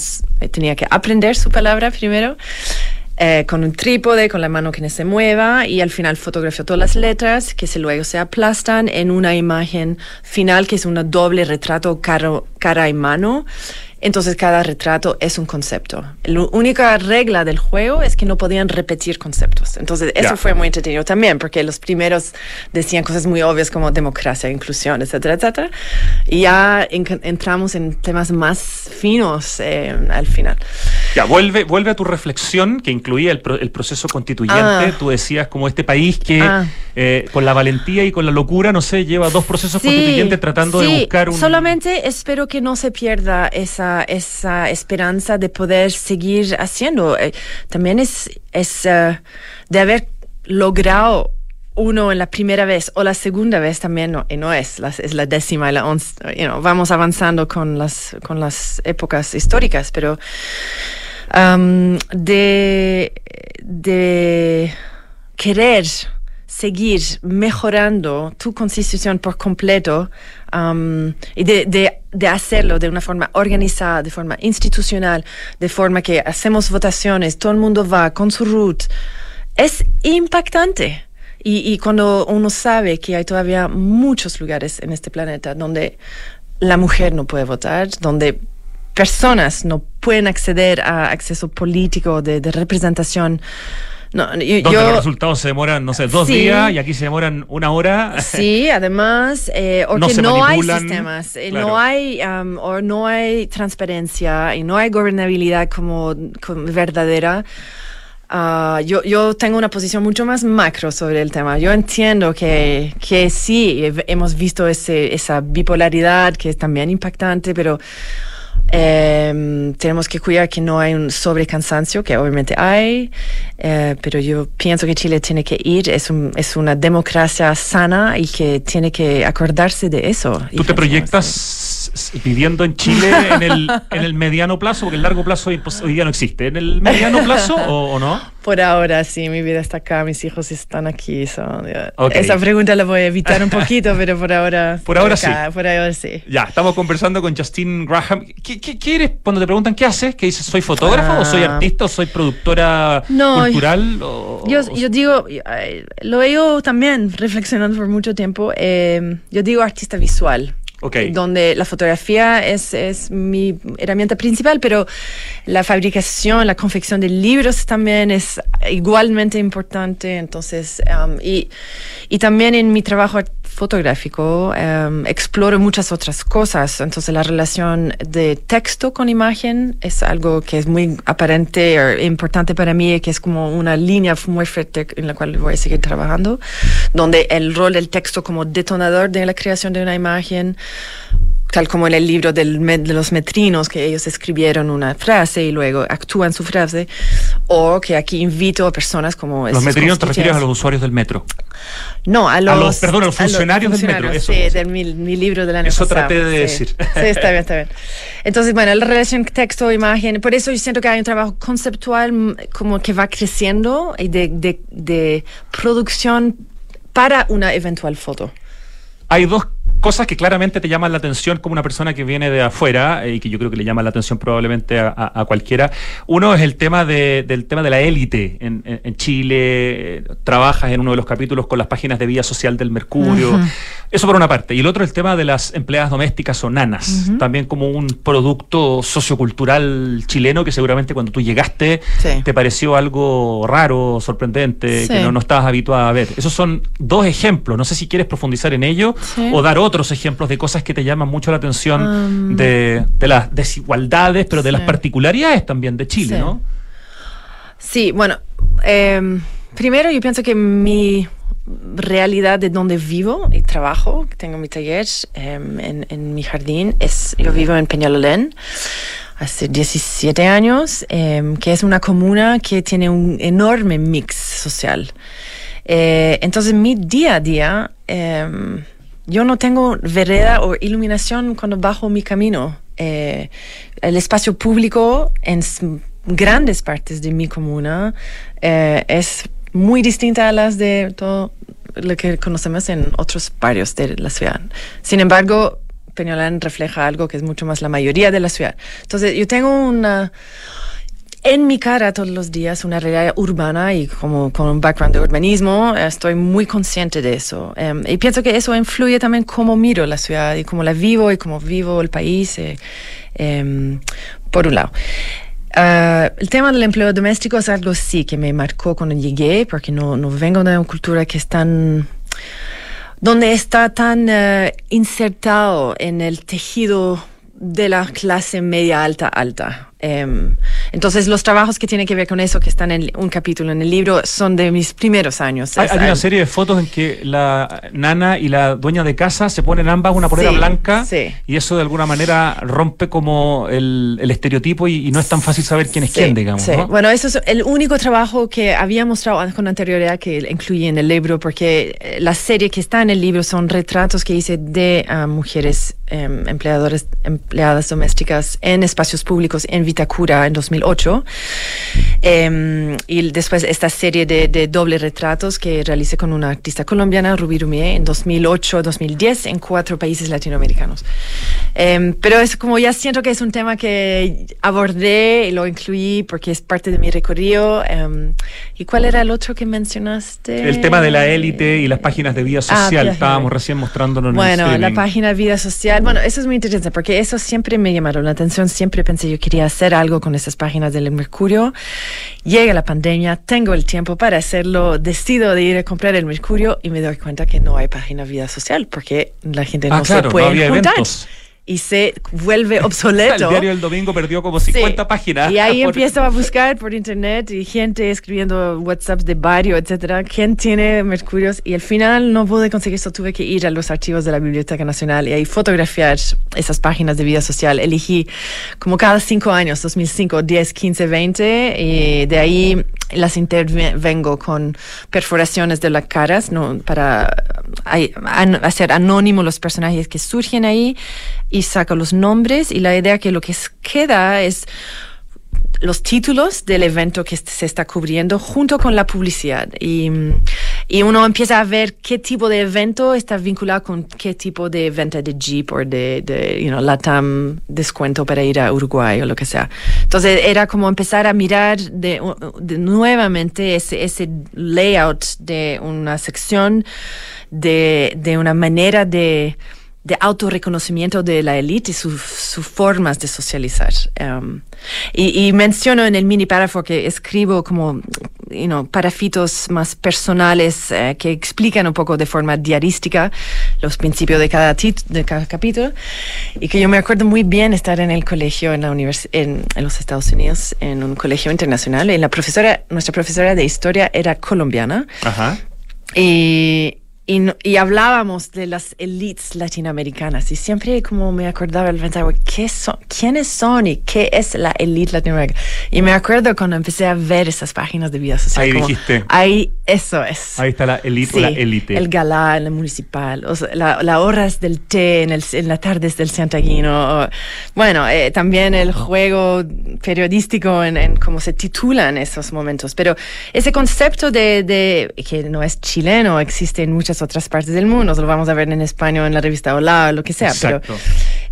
tenía que aprender su palabra primero eh, con un trípode, con la mano que no se mueva y al final fotografió todas las letras que se luego se aplastan en una imagen final que es un doble retrato cara, cara y mano. Entonces cada retrato es un concepto. La única regla del juego es que no podían repetir conceptos. Entonces eso Ya. fue muy entretenido también porque los primeros decían cosas muy obvias como democracia, inclusión, etcétera, etcétera. Y ya en- entramos en temas más finos eh, al final. Ya, vuelve, vuelve a tu reflexión que incluía el, pro- el proceso constituyente. Ah. Tú decías como este país que Ah. eh, con la valentía y con la locura, no sé, lleva dos procesos constituyentes tratando de buscar un... Solamente espero que no se pierda esa, esa esperanza de poder seguir haciendo. Eh, también es, es eh, de haber logrado uno en la primera vez o la segunda vez también no, y no es, la, es la décima y la once, you know, vamos avanzando con las, con las épocas históricas, pero um, de, de querer seguir mejorando tu constitución por completo um, y de, de- de hacerlo de una forma organizada, de forma institucional, de forma que hacemos votaciones, todo el mundo va con su root, es impactante. Y, y cuando uno sabe que hay todavía muchos lugares en este planeta donde la mujer no puede votar, donde personas no pueden acceder a acceso político, de, de representación. No, yo, Donde yo- los resultados se demoran, no sé, dos Sí. días y aquí se demoran una hora. Sí, además, eh, o (laughs) No que no hay sistemas, eh, claro. no hay, um, o no hay transparencia y no hay gobernabilidad como, como verdadera. Ah, yo, yo tengo una posición mucho más macro sobre el tema. Yo entiendo que, que sí, he- hemos visto ese, esa bipolaridad que es también impactante, pero em, tenemos que cuidar que no hay un sobrecansancio, que obviamente hay, eh, pero yo pienso que Chile tiene que ir, es, un, es una democracia sana y que tiene que acordarse de eso. ¿Tú te proyectas viviendo en Chile en el, en el mediano plazo? Porque el largo plazo hoy, pues, hoy día no existe. ¿En el mediano plazo o, o no? Por ahora sí, mi vida está acá, mis hijos están aquí. so, ya. Ok. Esa pregunta la voy a evitar un poquito, pero por ahora. (laughs) Por ahora acá, sí. Por ahora sí. Ya, estamos conversando con Justin Graham. ¿Qué, qué, qué eres cuando te preguntan qué haces? ¿Qué dices? ¿Soy fotógrafo o soy Ah. artista o soy productora No, cultural? o- Yo, yo digo, eh, lo he ido también reflexionando por mucho tiempo. eh, yo digo artista visual. Ok. Donde la fotografía es, es mi herramienta principal, pero la fabricación, la confección de libros también es igualmente importante. Entonces, um, y, y también en mi trabajo fotográfico um, exploro muchas otras cosas. Entonces, la relación de texto con imagen es algo que es muy aparente o importante para mí, que es como una línea muy fuerte en la cual voy a seguir trabajando, donde el rol del texto como detonador de la creación de una imagen tal como en el libro del, de los metrinos, que ellos escribieron una frase y luego actúan su frase, o que aquí invito a personas como... Los metrinos te refieres a los usuarios del metro. No, a los... perdón, a los funcionarios, del metro. Eso, sí, de mi, libro del año Eso traté de decir. Sí, está bien, está bien. Entonces, bueno, la relación texto-imagen, por eso yo siento que hay un trabajo conceptual mm, como que va creciendo y de, de, de producción para una eventual foto. Hay dos cosas que claramente te llaman la atención como una persona que viene de afuera eh, y que yo creo que le llama la atención probablemente a, cualquiera. Uno es el tema de, del tema de la élite en, Chile. trabajas en uno de los capítulos con las páginas de vía social del Mercurio. Eso por una parte. Y el otro el tema de las empleadas domésticas o nanas. También como un producto sociocultural chileno que seguramente cuando tú llegaste te pareció algo raro, sorprendente, que no, no estabas habituada a ver. Esos son dos ejemplos. No sé si quieres profundizar en ello o dar otros ejemplos de cosas que te llaman mucho la atención de, las desigualdades, pero de las particularidades también de Chile, ¿no? Sí, bueno, em, primero yo pienso que mi realidad de donde vivo y trabajo, tengo mi taller em, en, mi jardín, es yo vivo en Peñalolén hace 17 años, em, que es una comuna que tiene un enorme mix social. Eh, entonces mi día a día yo no tengo vereda o iluminación cuando bajo mi camino. Eh, el espacio público en grandes partes de mi comuna eh, es muy distinta a las de todo lo que conocemos en otros barrios de la ciudad. Sin embargo, Peñolán refleja algo que es mucho más la mayoría de la ciudad. Entonces, yo tengo una en mi cara todos los días una realidad urbana y como con un background de urbanismo, estoy muy consciente de eso. Em, y pienso que eso influye también cómo miro la ciudad y cómo la vivo y cómo vivo el país, eh, em, por un lado. Ah, el tema del empleo doméstico es algo sí que me marcó cuando llegué, porque no, vengo de una cultura que es tan donde está tan eh, insertado en el tejido de la clase media alta alta. Em, entonces, los trabajos que tienen que ver con eso, que están en un capítulo en el libro, son de mis primeros años. Hay, una serie de fotos en que la nana y la dueña de casa se ponen ambas una polera blanca y eso de alguna manera rompe como el, estereotipo y, no es tan fácil saber quién es quién, digamos. Bueno, eso es el único trabajo que había mostrado con anterioridad que incluye en el libro, porque eh, la serie que está en el libro son retratos que hice de ah, mujeres em, empleadores, empleadas domésticas en espacios públicos en Vitacura en 2008. Em, y después esta serie de, doble retratos que realicé con una artista colombiana, Ruby Rumier, en 2008-2010 en cuatro países latinoamericanos. Em, pero es como ya siento que es un tema que abordé y lo incluí porque es parte de mi recorrido. Em, ¿Y cuál era el otro que mencionaste? El tema de la élite y las páginas de vida ah, social. Estábamos recién mostrándonos Bueno, la página de vida social. Bueno, eso es muy interesante porque eso siempre me llamaron la atención. Siempre pensé yo quería hacer algo con esas páginas del Mercurio. Llega la pandemia, tengo el tiempo para hacerlo, decido de ir a comprar el Mercurio y me doy cuenta que no hay página de vida social porque la gente ah, no se puede juntar y se vuelve (laughs) obsoleto. el diario del domingo perdió como 50 páginas. Y ahí (laughs) empiezo a buscar por internet y gente escribiendo WhatsApps de barrio, etcétera. ¿Quién tiene Mercurios? Y al final no pude conseguir eso, tuve que ir a los archivos de la Biblioteca Nacional y ahí fotografiar esas páginas de vida social. Elegí como cada cinco años, 2005, 10, 15, 20, y de ahí las intervengo con perforaciones de las caras ¿no? para hacer anónimo los personajes que surgen ahí y saco los nombres y la idea que lo que queda es los títulos del evento que se está cubriendo junto con la publicidad. Y, y, uno empieza a ver qué tipo de evento está vinculado con qué tipo de venta de Jeep o de, de you know, Latam descuento para ir a Uruguay o lo que sea. Entonces era como empezar a mirar de, nuevamente ese, ese layout de una sección, de, de una manera de de autorreconocimiento de la élite y sus formas de socializar. Um, y, menciono en el mini párrafo que escribo como you know, parafitos más personales eh, que explican un poco de forma diarística los principios de cada, de cada capítulo. Y que yo me acuerdo muy bien estar en el colegio en, la en, en los Estados Unidos, en un colegio internacional. Y la profesora, nuestra profesora de historia era colombiana. Ajá. Y y, no- y hablábamos de las elites latinoamericanas y siempre como me acordaba el pensar, ¿qué son, ¿quiénes son y qué es la elite latinoamericana? Y me acuerdo cuando empecé a ver esas páginas de vida social. Ahí como, dijiste. Ahí, eso es. Ahí está la elite o Sí, la élite. El galá, el municipal, o sea, la, la horas del té en, el, en las tardes del Santaguino. o- Bueno, eh, también el juego periodístico en, en cómo se titulan esos momentos. Pero ese concepto de, de que no es chileno, existe en muchas otras partes del mundo. Lo vamos a ver en español en la revista Hola, o lo que sea. Exacto. Pero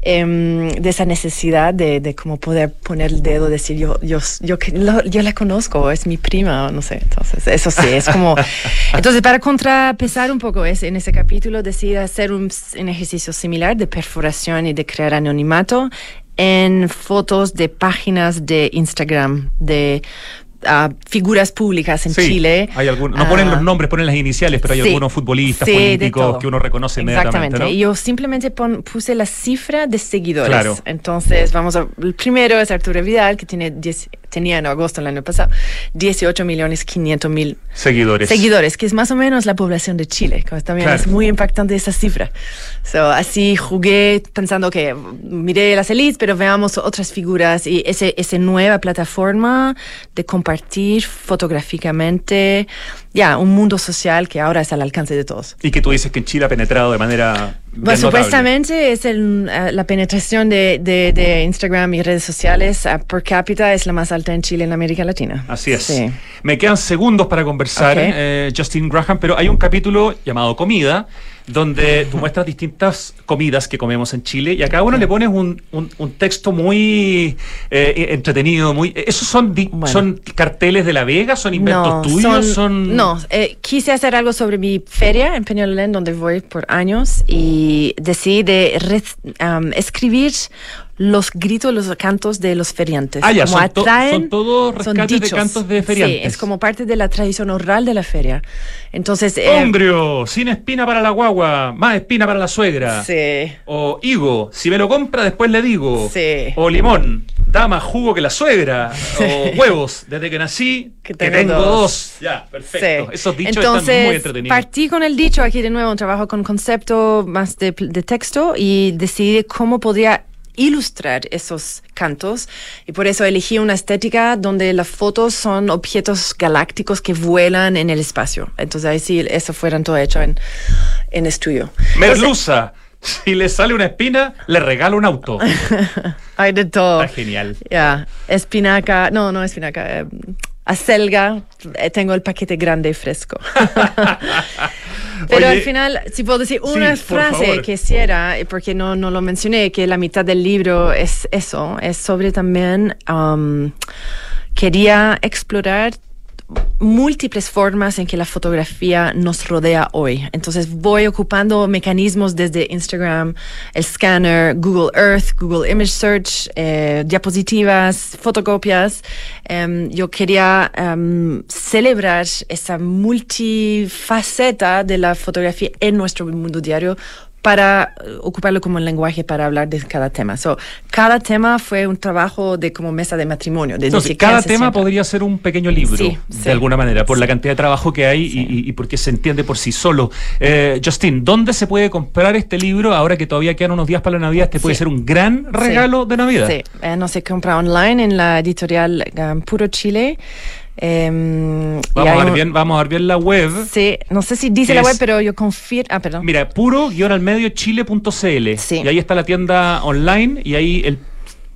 em, de esa necesidad de, de cómo poder poner el dedo, decir yo, yo, yo, lo- yo la conozco, es mi prima, o no sé. Entonces, eso sí, es como. (laughs) Entonces, para contrapesar un poco es, en ese capítulo, decide hacer un, un ejercicio similar de perforación y de crear anonimato en fotos de páginas de Instagram, de ah, figuras públicas en Sí, Chile. Hay algún- no ponen Ah, los nombres, ponen las iniciales, pero hay Sí, algunos futbolistas, sí, políticos que uno reconoce inmediatamente. Exactamente. ¿no? Y yo simplemente pon- puse la cifra de seguidores. Claro. Entonces, vamos a. El primero es Arturo Vidal, que tiene 10 tenía en agosto del año pasado 18 millones 500 mil Seguidores. seguidores, que es más o menos la población de Chile. que También Claro. es muy impactante esa cifra. So, así jugué pensando que miré las elites, pero veamos otras figuras y ese, esa nueva plataforma de compartir fotográficamente, ya, un mundo social que ahora es al alcance de todos. Y que tú dices que en Chile ha penetrado de manera. Bueno, notable. supuestamente es el, eh, la penetración de, de- de Instagram y redes sociales per cápita es la más alta en Chile en América Latina. Así es. Sí. Me quedan segundos para conversar, Ok. eh, Justin Graham, pero hay un capítulo llamado Comida, donde tú muestras distintas comidas que comemos en Chile y a cada uno le pones un, un- un texto muy eh, entretenido, muy. ¿Esos son, di- Bueno. son carteles de La Vega? ¿Son inventos tuyos? Son, No, eh, quise hacer algo sobre mi feria en Peñalolén, donde voy por años, y decidí de re- am, escribir los gritos, los cantos de los feriantes. Ah, ya, Como son atraen- son todos rescates de dichos. cantos de feriantes. Sí, es como parte de la tradición oral de la feria. Entonces, eh, Hongrio, sin espina para la guagua, más espina para la suegra. sí. O higo, si me lo compra después le digo. Sí. O limón, da más jugo que la suegra. O huevos, desde que nací, (laughs) que Que tengo, tengo dos. dos. Ya, perfecto. Sí. Esos dichos Entonces, están muy entretenidos. Partí con el dicho aquí de nuevo, un trabajo con concepto más de, de texto y decidí cómo podría ilustrar esos cantos y por eso elegí una estética donde las fotos son objetos galácticos que vuelan en el espacio. Entonces ahí sí, eso fueron todo hecho en, en estudio. Merluza, si le sale una espina, le regalo un auto. (laughs) Hay de todo. Está genial. Ya, espinaca, no, no espinaca, eh, acelga, eh, tengo el paquete grande y fresco. (laughs) Pero Oye, al final, si puedo decir sí, una por frase que hiciera, eh, porque no, no lo mencioné, que la mitad del libro es eso, es sobre también, um, quería explorar múltiples formas en que la fotografía nos rodea hoy. Entonces voy ocupando mecanismos desde Instagram, el scanner, Google Earth, Google Image Search, eh, diapositivas, fotocopias. Em, yo quería em, celebrar esa multifaceta de la fotografía en nuestro mundo diario para eh, ocuparlo como lenguaje para hablar de cada tema. So, cada tema fue un trabajo de como mesa de matrimonio. De Entonces, cada ¿quién se tema podría ser un pequeño libro, Sí, de sí. alguna manera, por la Sí. cantidad de trabajo que hay y- y, porque se entiende por sí solo. Eh, Justin, ¿dónde se puede comprar este libro ahora que todavía quedan unos días para la Navidad? Este puede ser un gran regalo de Navidad. Sí, eh, no se compra online en la editorial um, Puro Chile. Em, y Vamos, a ver un- bien, vamos a ver bien la web. Sí, no sé si dice ¿Qué la web, pero yo confirmo. Ah, perdón. Mira, puro guion al medio chile.cl. Sí. Y ahí está la tienda online y ahí el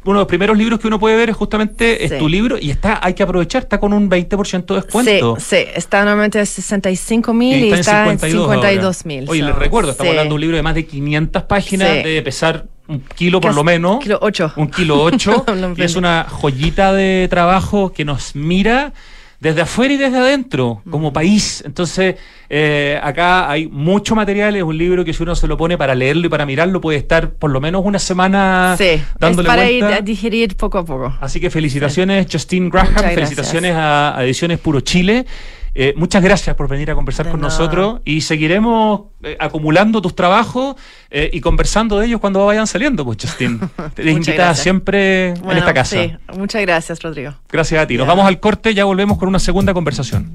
uno de los primeros libros que uno puede ver es justamente es tu libro y está hay que aprovechar, está con un 20% de descuento. Sí, sí, está normalmente a 65 mil y, en está en 52 52 ahora. mil. Oye, les recuerdo, estamos hablando de un libro de más de 500 páginas, Sí. debe pesar un kilo por Casi lo menos. kilo ocho. Un kilo ocho. (laughs) Y es una joyita de trabajo que nos mira desde afuera y desde adentro, como país. Entonces, eh, acá hay mucho material, es un libro que si uno se lo pone para leerlo y para mirarlo, puede estar por lo menos una semana Sí, es dándole para vuelta. ir a digerir poco a poco. Así que felicitaciones, Justin Graham, felicitaciones a, a Ediciones Puro Chile. Eh, muchas gracias por venir a conversar De con nada. nosotros y seguiremos eh, acumulando tus trabajos eh, y conversando de ellos cuando vayan saliendo, pues Justin. (laughs) Te invitada siempre en esta casa. Sí, muchas gracias, Rodrigo. Gracias a ti. Nos vamos al corte, ya volvemos con una segunda conversación.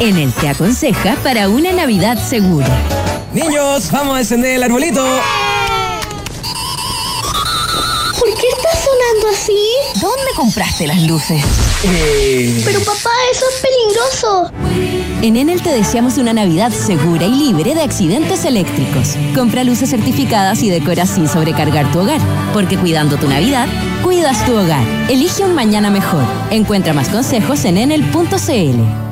En el Te Aconseja para una Navidad segura. Niños, vamos a encender el arbolito. ¿Por qué está sonando así? ¿Dónde compraste las luces? Eh, Pero papá, eso es peligroso. En Enel te deseamos una Navidad segura y libre de accidentes eléctricos. Compra luces certificadas y decora sin sobrecargar tu hogar. Porque cuidando tu Navidad, cuidas tu hogar. Elige un mañana mejor. Encuentra más consejos en enel.cl.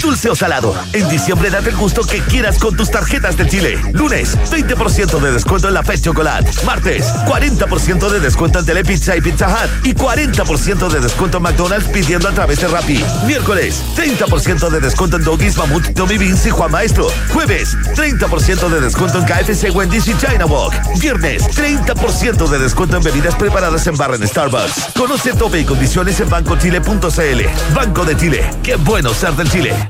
Dulce o salado. En diciembre date el gusto que quieras con tus tarjetas de Chile. Lunes, 20% de descuento en la Fest Chocolate. Martes, 40% de descuento en Telepizza y Pizza Hut. Y 40% de descuento en McDonald's pidiendo a través de Rappi. Miércoles, 30% de descuento en Doggies, Mamut, Tommy Beans y Juan Maestro. Jueves, 30% de descuento en KFC, Wendy's y China Walk. Viernes, 30% de descuento en bebidas preparadas en barra en Starbucks. Conoce tope y condiciones en bancochile.cl. Banco de Chile. Qué bueno ser del Chile.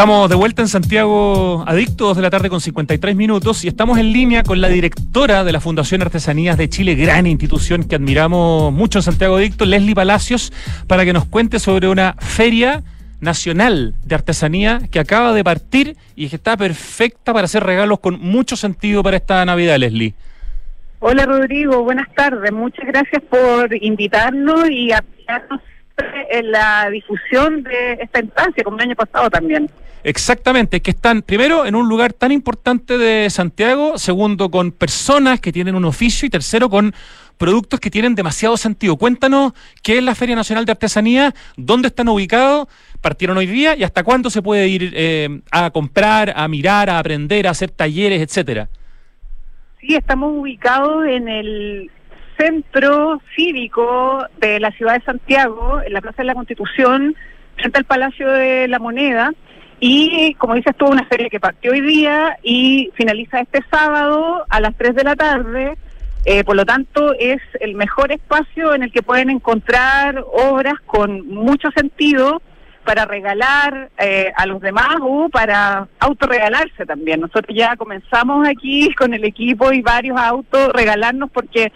Estamos de vuelta en Santiago Adictos de la tarde con 53 minutos y estamos en línea con la directora de la Fundación Artesanías de Chile, gran institución que admiramos mucho en Santiago Adictos, Leslie Palacios, para que nos cuente sobre una feria nacional de artesanía que acaba de partir y que está perfecta para hacer regalos con mucho sentido para esta Navidad, Leslie. Hola Rodrigo, buenas tardes. Muchas gracias por invitarnos y apoyarnos en la difusión de esta instancia, como el año pasado también. Exactamente, que están primero en un lugar tan importante de Santiago, segundo con personas que tienen un oficio y tercero con productos que tienen demasiado sentido. Cuéntanos qué es la Feria Nacional de Artesanía, dónde están ubicados, partieron hoy día y hasta cuándo se puede ir eh, a comprar, a mirar, a aprender, a hacer talleres, etcétera. Sí, estamos ubicados en el centro cívico de la ciudad de Santiago, en la Plaza de la Constitución, frente al Palacio de la Moneda. Y como dices tú, una feria que partió hoy día y finaliza este sábado a las 3 de la tarde. Eh, por lo tanto, es el mejor espacio en el que pueden encontrar obras con mucho sentido para regalar eh, a los demás o para autorregalarse también. Nosotros ya comenzamos aquí con el equipo y varios autos regalarnos porque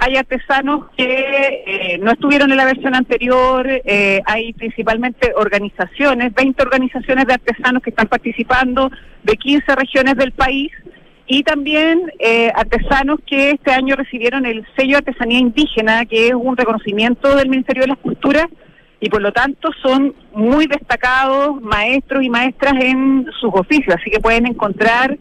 hay artesanos que eh, no estuvieron en la versión anterior, eh, hay principalmente organizaciones, 20 organizaciones de artesanos que están participando de 15 regiones del país y también eh, artesanos que este año recibieron el sello de artesanía indígena, que es un reconocimiento del Ministerio de las Culturas y por lo tanto son muy destacados maestros y maestras en sus oficios, así que pueden encontrar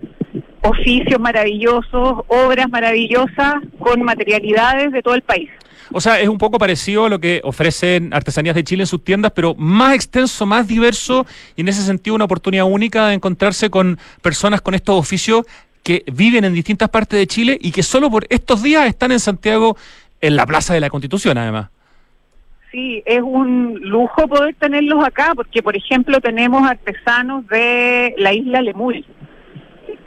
oficios maravillosos, obras maravillosas con materialidades de todo el país. O sea, es un poco parecido a lo que ofrecen Artesanías de Chile en sus tiendas, pero más extenso, más diverso y en ese sentido una oportunidad única de encontrarse con personas con estos oficios que viven en distintas partes de Chile y que solo por estos días están en Santiago en la Plaza de la Constitución, además. Sí, es un lujo poder tenerlos acá, porque por ejemplo tenemos artesanos de la isla Lemuel,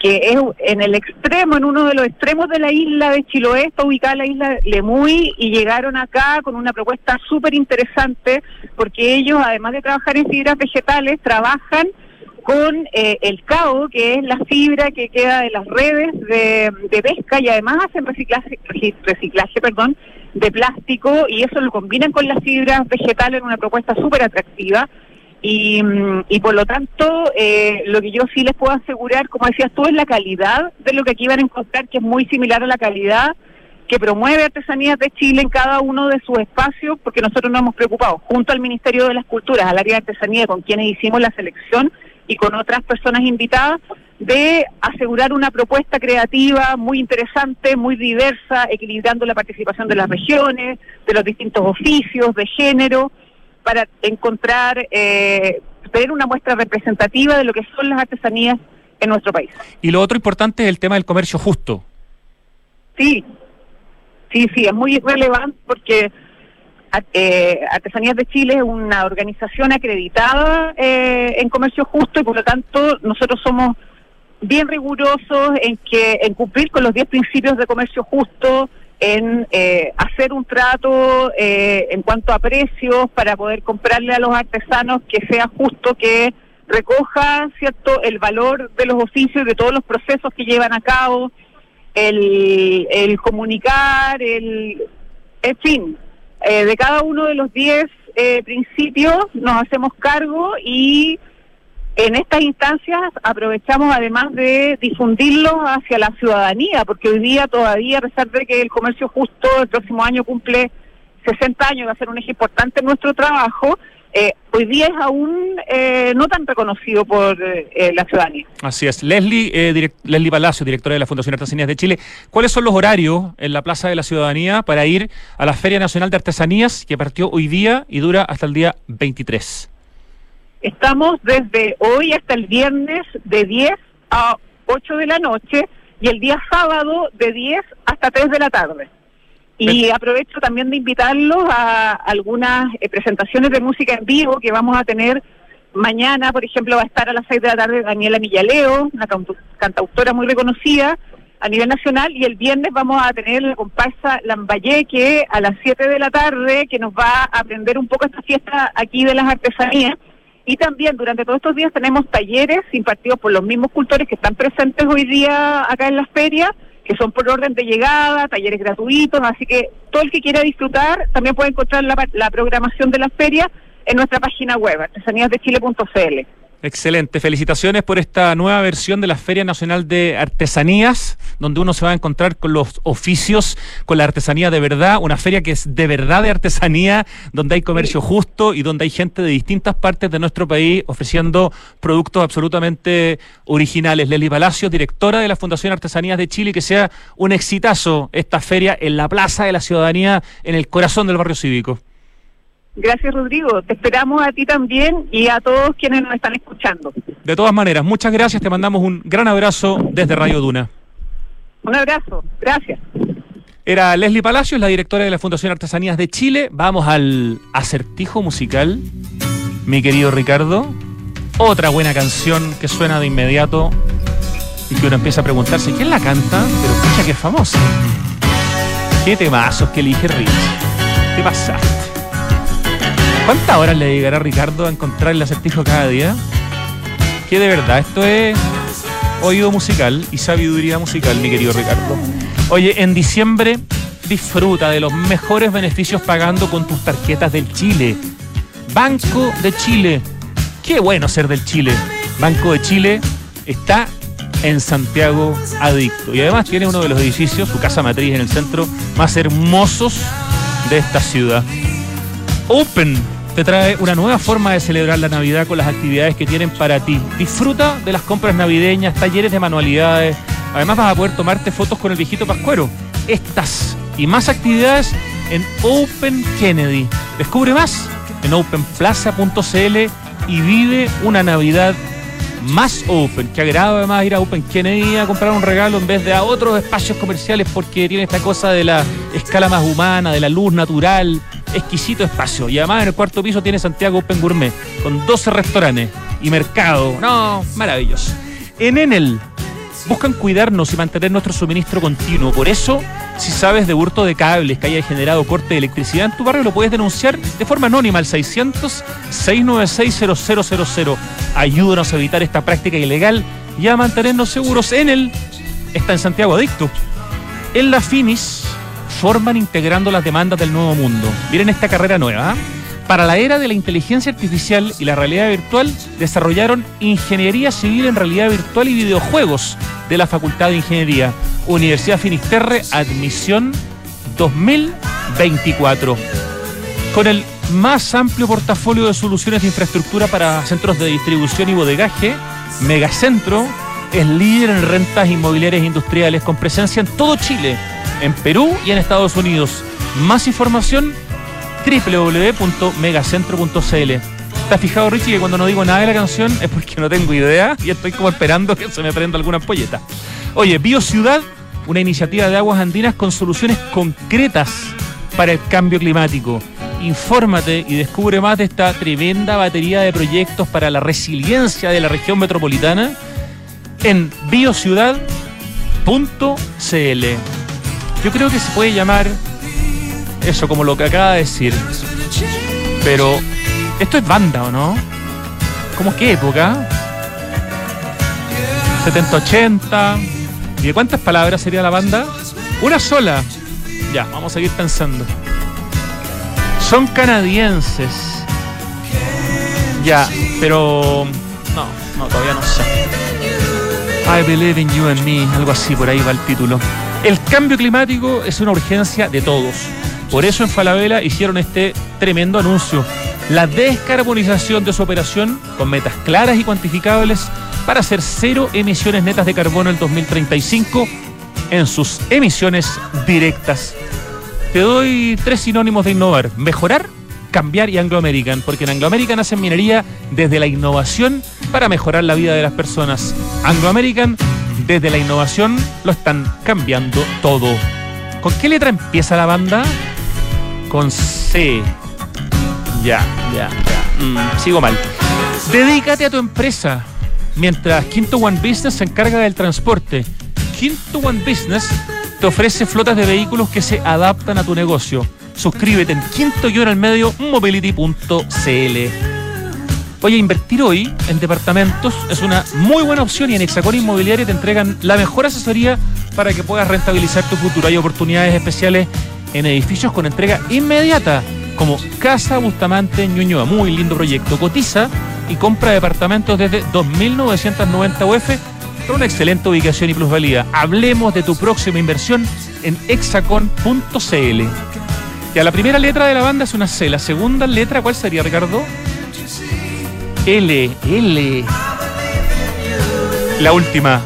que es en el extremo, en uno de los extremos de la isla de Chiloé, está ubicada la isla Lemuy, y llegaron acá con una propuesta súper interesante, porque ellos, además de trabajar en fibras vegetales, trabajan con eh, el cabo, que es la fibra que queda de las redes de, de pesca, y además hacen reciclaje, reciclaje perdón, de plástico y eso lo combinan con las fibras vegetales en una propuesta súper atractiva. Y, por lo tanto, eh, lo que yo sí les puedo asegurar, como decías tú, es la calidad de lo que aquí van a encontrar, que es muy similar a la calidad que promueve Artesanías de Chile en cada uno de sus espacios, porque nosotros nos hemos preocupado, junto al Ministerio de las Culturas, al área de Artesanía, con quienes hicimos la selección y con otras personas invitadas, de asegurar una propuesta creativa muy interesante, muy diversa, equilibrando la participación de las regiones, de los distintos oficios, de género, para encontrar, eh, tener una muestra representativa de lo que son las artesanías en nuestro país. Y lo otro importante es el tema del comercio justo. Sí, sí, sí, es muy relevante porque eh, Artesanías de Chile es una organización acreditada eh, en comercio justo y por lo tanto nosotros somos bien rigurosos en que en cumplir con los 10 principios de comercio justo, en eh, hacer un trato eh, en cuanto a precios para poder comprarle a los artesanos que sea justo, que recoja cierto el valor de los oficios de todos los procesos que llevan a cabo, el, el comunicar, el en fin, eh, de cada uno de los 10 principios nos hacemos cargo y en estas instancias aprovechamos además de difundirlos hacia la ciudadanía, porque hoy día todavía, a pesar de que el comercio justo el próximo año cumple 60 años, va a ser un eje importante en nuestro trabajo, eh, hoy día es aún eh, no tan reconocido por eh, la ciudadanía. Así es. Leslie, Leslie Palacio, directora de la Fundación Artesanías de Chile, ¿cuáles son los horarios en la Plaza de la Ciudadanía para ir a la Feria Nacional de Artesanías que partió hoy día y dura hasta el día 23? Estamos desde hoy hasta el viernes de 10 a 8 de la noche y el día sábado de 10 hasta 3 de la tarde. Y aprovecho también de invitarlos a algunas eh, presentaciones de música en vivo que vamos a tener. Mañana, por ejemplo, va a estar a las 6 de la tarde Daniela Millaleo, una cantautora muy reconocida a nivel nacional, y el viernes vamos a tener la comparsa Lambayeque a las 7 de la tarde, que nos va a aprender un poco esta fiesta aquí de las artesanías y también durante todos estos días tenemos talleres impartidos por los mismos cultores que están presentes hoy día acá en las ferias, que son por orden de llegada, talleres gratuitos, así que todo el que quiera disfrutar también puede encontrar la, la programación de las ferias en nuestra página web, artesaníasdechile.cl. Excelente, felicitaciones por esta nueva versión de la Feria Nacional de Artesanías, donde uno se va a encontrar con los oficios, con la artesanía de verdad, una feria que es de verdad de artesanía, donde hay comercio justo y donde hay gente de distintas partes de nuestro país ofreciendo productos absolutamente originales. Leslie Palacio, directora de la Fundación Artesanías de Chile, que sea un exitazo esta feria en la Plaza de la Ciudadanía, en el corazón del barrio cívico. Gracias, Rodrigo. Te esperamos a ti también y a todos quienes nos están escuchando. De todas maneras, muchas gracias. Te mandamos un gran abrazo desde Radio Duna. Un abrazo. Gracias. Era Leslie Palacios, la directora de la Fundación Artesanías de Chile. Vamos al acertijo musical, mi querido Ricardo. Otra buena canción que suena de inmediato y que uno empieza a preguntarse quién la canta, pero escucha que es famosa. Qué temazos que elige Rich. ¿Qué pasaste? ¿Cuántas horas le llegará a Ricardo a encontrar el acertijo cada día? Que de verdad, esto es oído musical y sabiduría musical, mi querido Ricardo. Oye, en diciembre disfruta de los mejores beneficios pagando con tus tarjetas del Chile. Banco de Chile. Qué bueno ser del Chile. Banco de Chile está en Santiago Adicto. Y además tiene uno de los edificios, su casa matriz en el centro, más hermosos de esta ciudad. Open te trae una nueva forma de celebrar la Navidad con las actividades que tienen para ti. Disfruta de las compras navideñas, talleres de manualidades. Además vas a poder tomarte fotos con el viejito Pascuero. Estas y más actividades en Open Kennedy. Descubre más en openplaza.cl y vive una Navidad más open, que agrada además ir a Open Kennedy a comprar un regalo en vez de a otros espacios comerciales porque tiene esta cosa de la escala más humana, de la luz natural, exquisito espacio. Y además en el cuarto piso tiene Santiago Open Gourmet, con 12 restaurantes y mercado. No, maravilloso. En Enel buscan cuidarnos y mantener nuestro suministro continuo. Por eso, si sabes de hurto de cables que haya generado corte de electricidad en tu barrio, lo puedes denunciar de forma anónima al 600-696-0000. Ayúdanos a evitar esta práctica ilegal y a mantenernos seguros. Enel está en Santiago Adicto. En la Finis forman integrando las demandas del nuevo mundo. Miren esta carrera nueva. ¿ah? Para la era de la inteligencia artificial y la realidad virtual, desarrollaron Ingeniería Civil en Realidad Virtual y Videojuegos de la Facultad de Ingeniería. Universidad Finisterre, admisión 2024. Con el más amplio portafolio de soluciones de infraestructura para centros de distribución y bodegaje, Megacentro es líder en rentas inmobiliarias industriales con presencia en todo Chile, en Perú y en Estados Unidos. Más información www.megacentro.cl. ¿Estás fijado, Richie, que cuando no digo nada de la canción es porque no tengo idea y estoy como esperando que se me prenda alguna ampolleta? Oye, BioCiudad, una iniciativa de aguas andinas con soluciones concretas para el cambio climático. Infórmate y descubre más de esta tremenda batería de proyectos para la resiliencia de la región metropolitana en biociudad.cl. Yo creo que se puede llamar eso, como lo que acaba de decir. Pero, ¿esto es banda o no? ¿Cómo qué época? 70-80. ¿Y de cuántas palabras sería la banda? Una sola. Ya, vamos a seguir pensando. Son canadienses. Ya, pero... No, no, todavía no sé. I believe in you and me, algo así, por ahí va el título. El cambio climático es una urgencia de todos. Por eso en Falabella hicieron este tremendo anuncio. La descarbonización de su operación con metas claras y cuantificables para hacer cero emisiones netas de carbono en 2035 en sus emisiones directas. Te doy tres sinónimos de innovar. Mejorar, cambiar y Anglo American. Porque en Anglo American hacen minería desde la innovación para mejorar la vida de las personas. Anglo American, desde la innovación, lo están cambiando todo. ¿Con qué letra empieza la banda? Con C. Ya, ya, ya. Mm, sigo mal. Dedícate a tu empresa. Mientras Quinto One Business se encarga del transporte. Quinto One Business te ofrece flotas de vehículos que se adaptan a tu negocio. Suscríbete en quinto guion al medio mobility.cl. Oye, invertir hoy en departamentos es una muy buena opción y en Hexacón Inmobiliaria te entregan la mejor asesoría para que puedas rentabilizar tu futuro. Hay oportunidades especiales en edificios con entrega inmediata, como Casa Bustamante Ñuñoa. Muy lindo proyecto. Cotiza y compra departamentos desde 2.990 UF con una excelente ubicación y plusvalía. Hablemos de tu próxima inversión en hexacon.cl. Ya, la primera letra de la banda es una C. La segunda letra, ¿cuál sería, Ricardo? L, L. La última.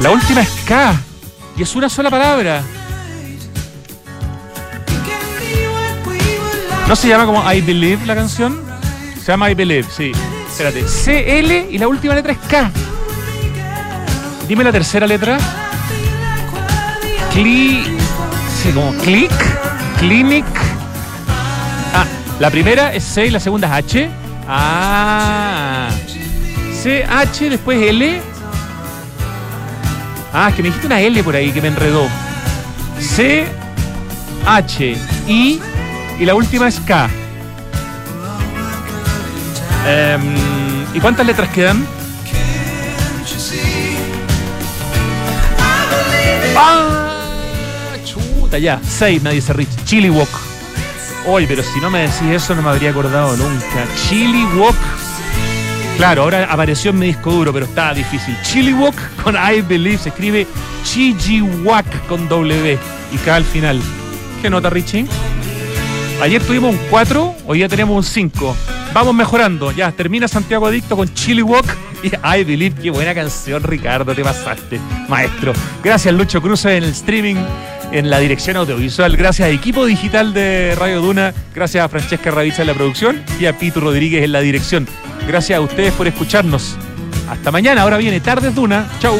La última es K. Y es una sola palabra. ¿No se llama como I Believe la canción? Se llama I Believe, sí. Espérate. CL y la última letra es K. Dime la tercera letra. Cli. Sí, como click. Clinic. Ah, la primera es C y la segunda es H. Ah. C, H, después L. Ah, es que me dijiste una L por ahí que me enredó. C, H, I y la última es K. Em, ¿Y cuántas letras quedan? ¡Ah! Chuta, ya. Seis, me dice Rich. Chili Walk. Oye, pero si no me decís eso no me habría acordado nunca. Chili Walk. Claro, ahora apareció en mi disco duro, pero estaba difícil. Chili Walk con I Believe se escribe Chiji Walk con W y K al final. ¿Qué nota, Richie? Ayer tuvimos un 4, hoy ya tenemos un 5. Vamos mejorando. Ya, termina Santiago Adicto con Chili Walk (laughs) y I Believe. Qué buena canción, Ricardo, te pasaste, maestro. Gracias, Lucho Cruz en el streaming, en la dirección audiovisual. Gracias, equipo digital de Radio Duna. Gracias a Francesca Ravizza en la producción y a Pito Rodríguez en la dirección. Gracias a ustedes por escucharnos. Hasta mañana. Ahora viene Tardes Duna. Chau.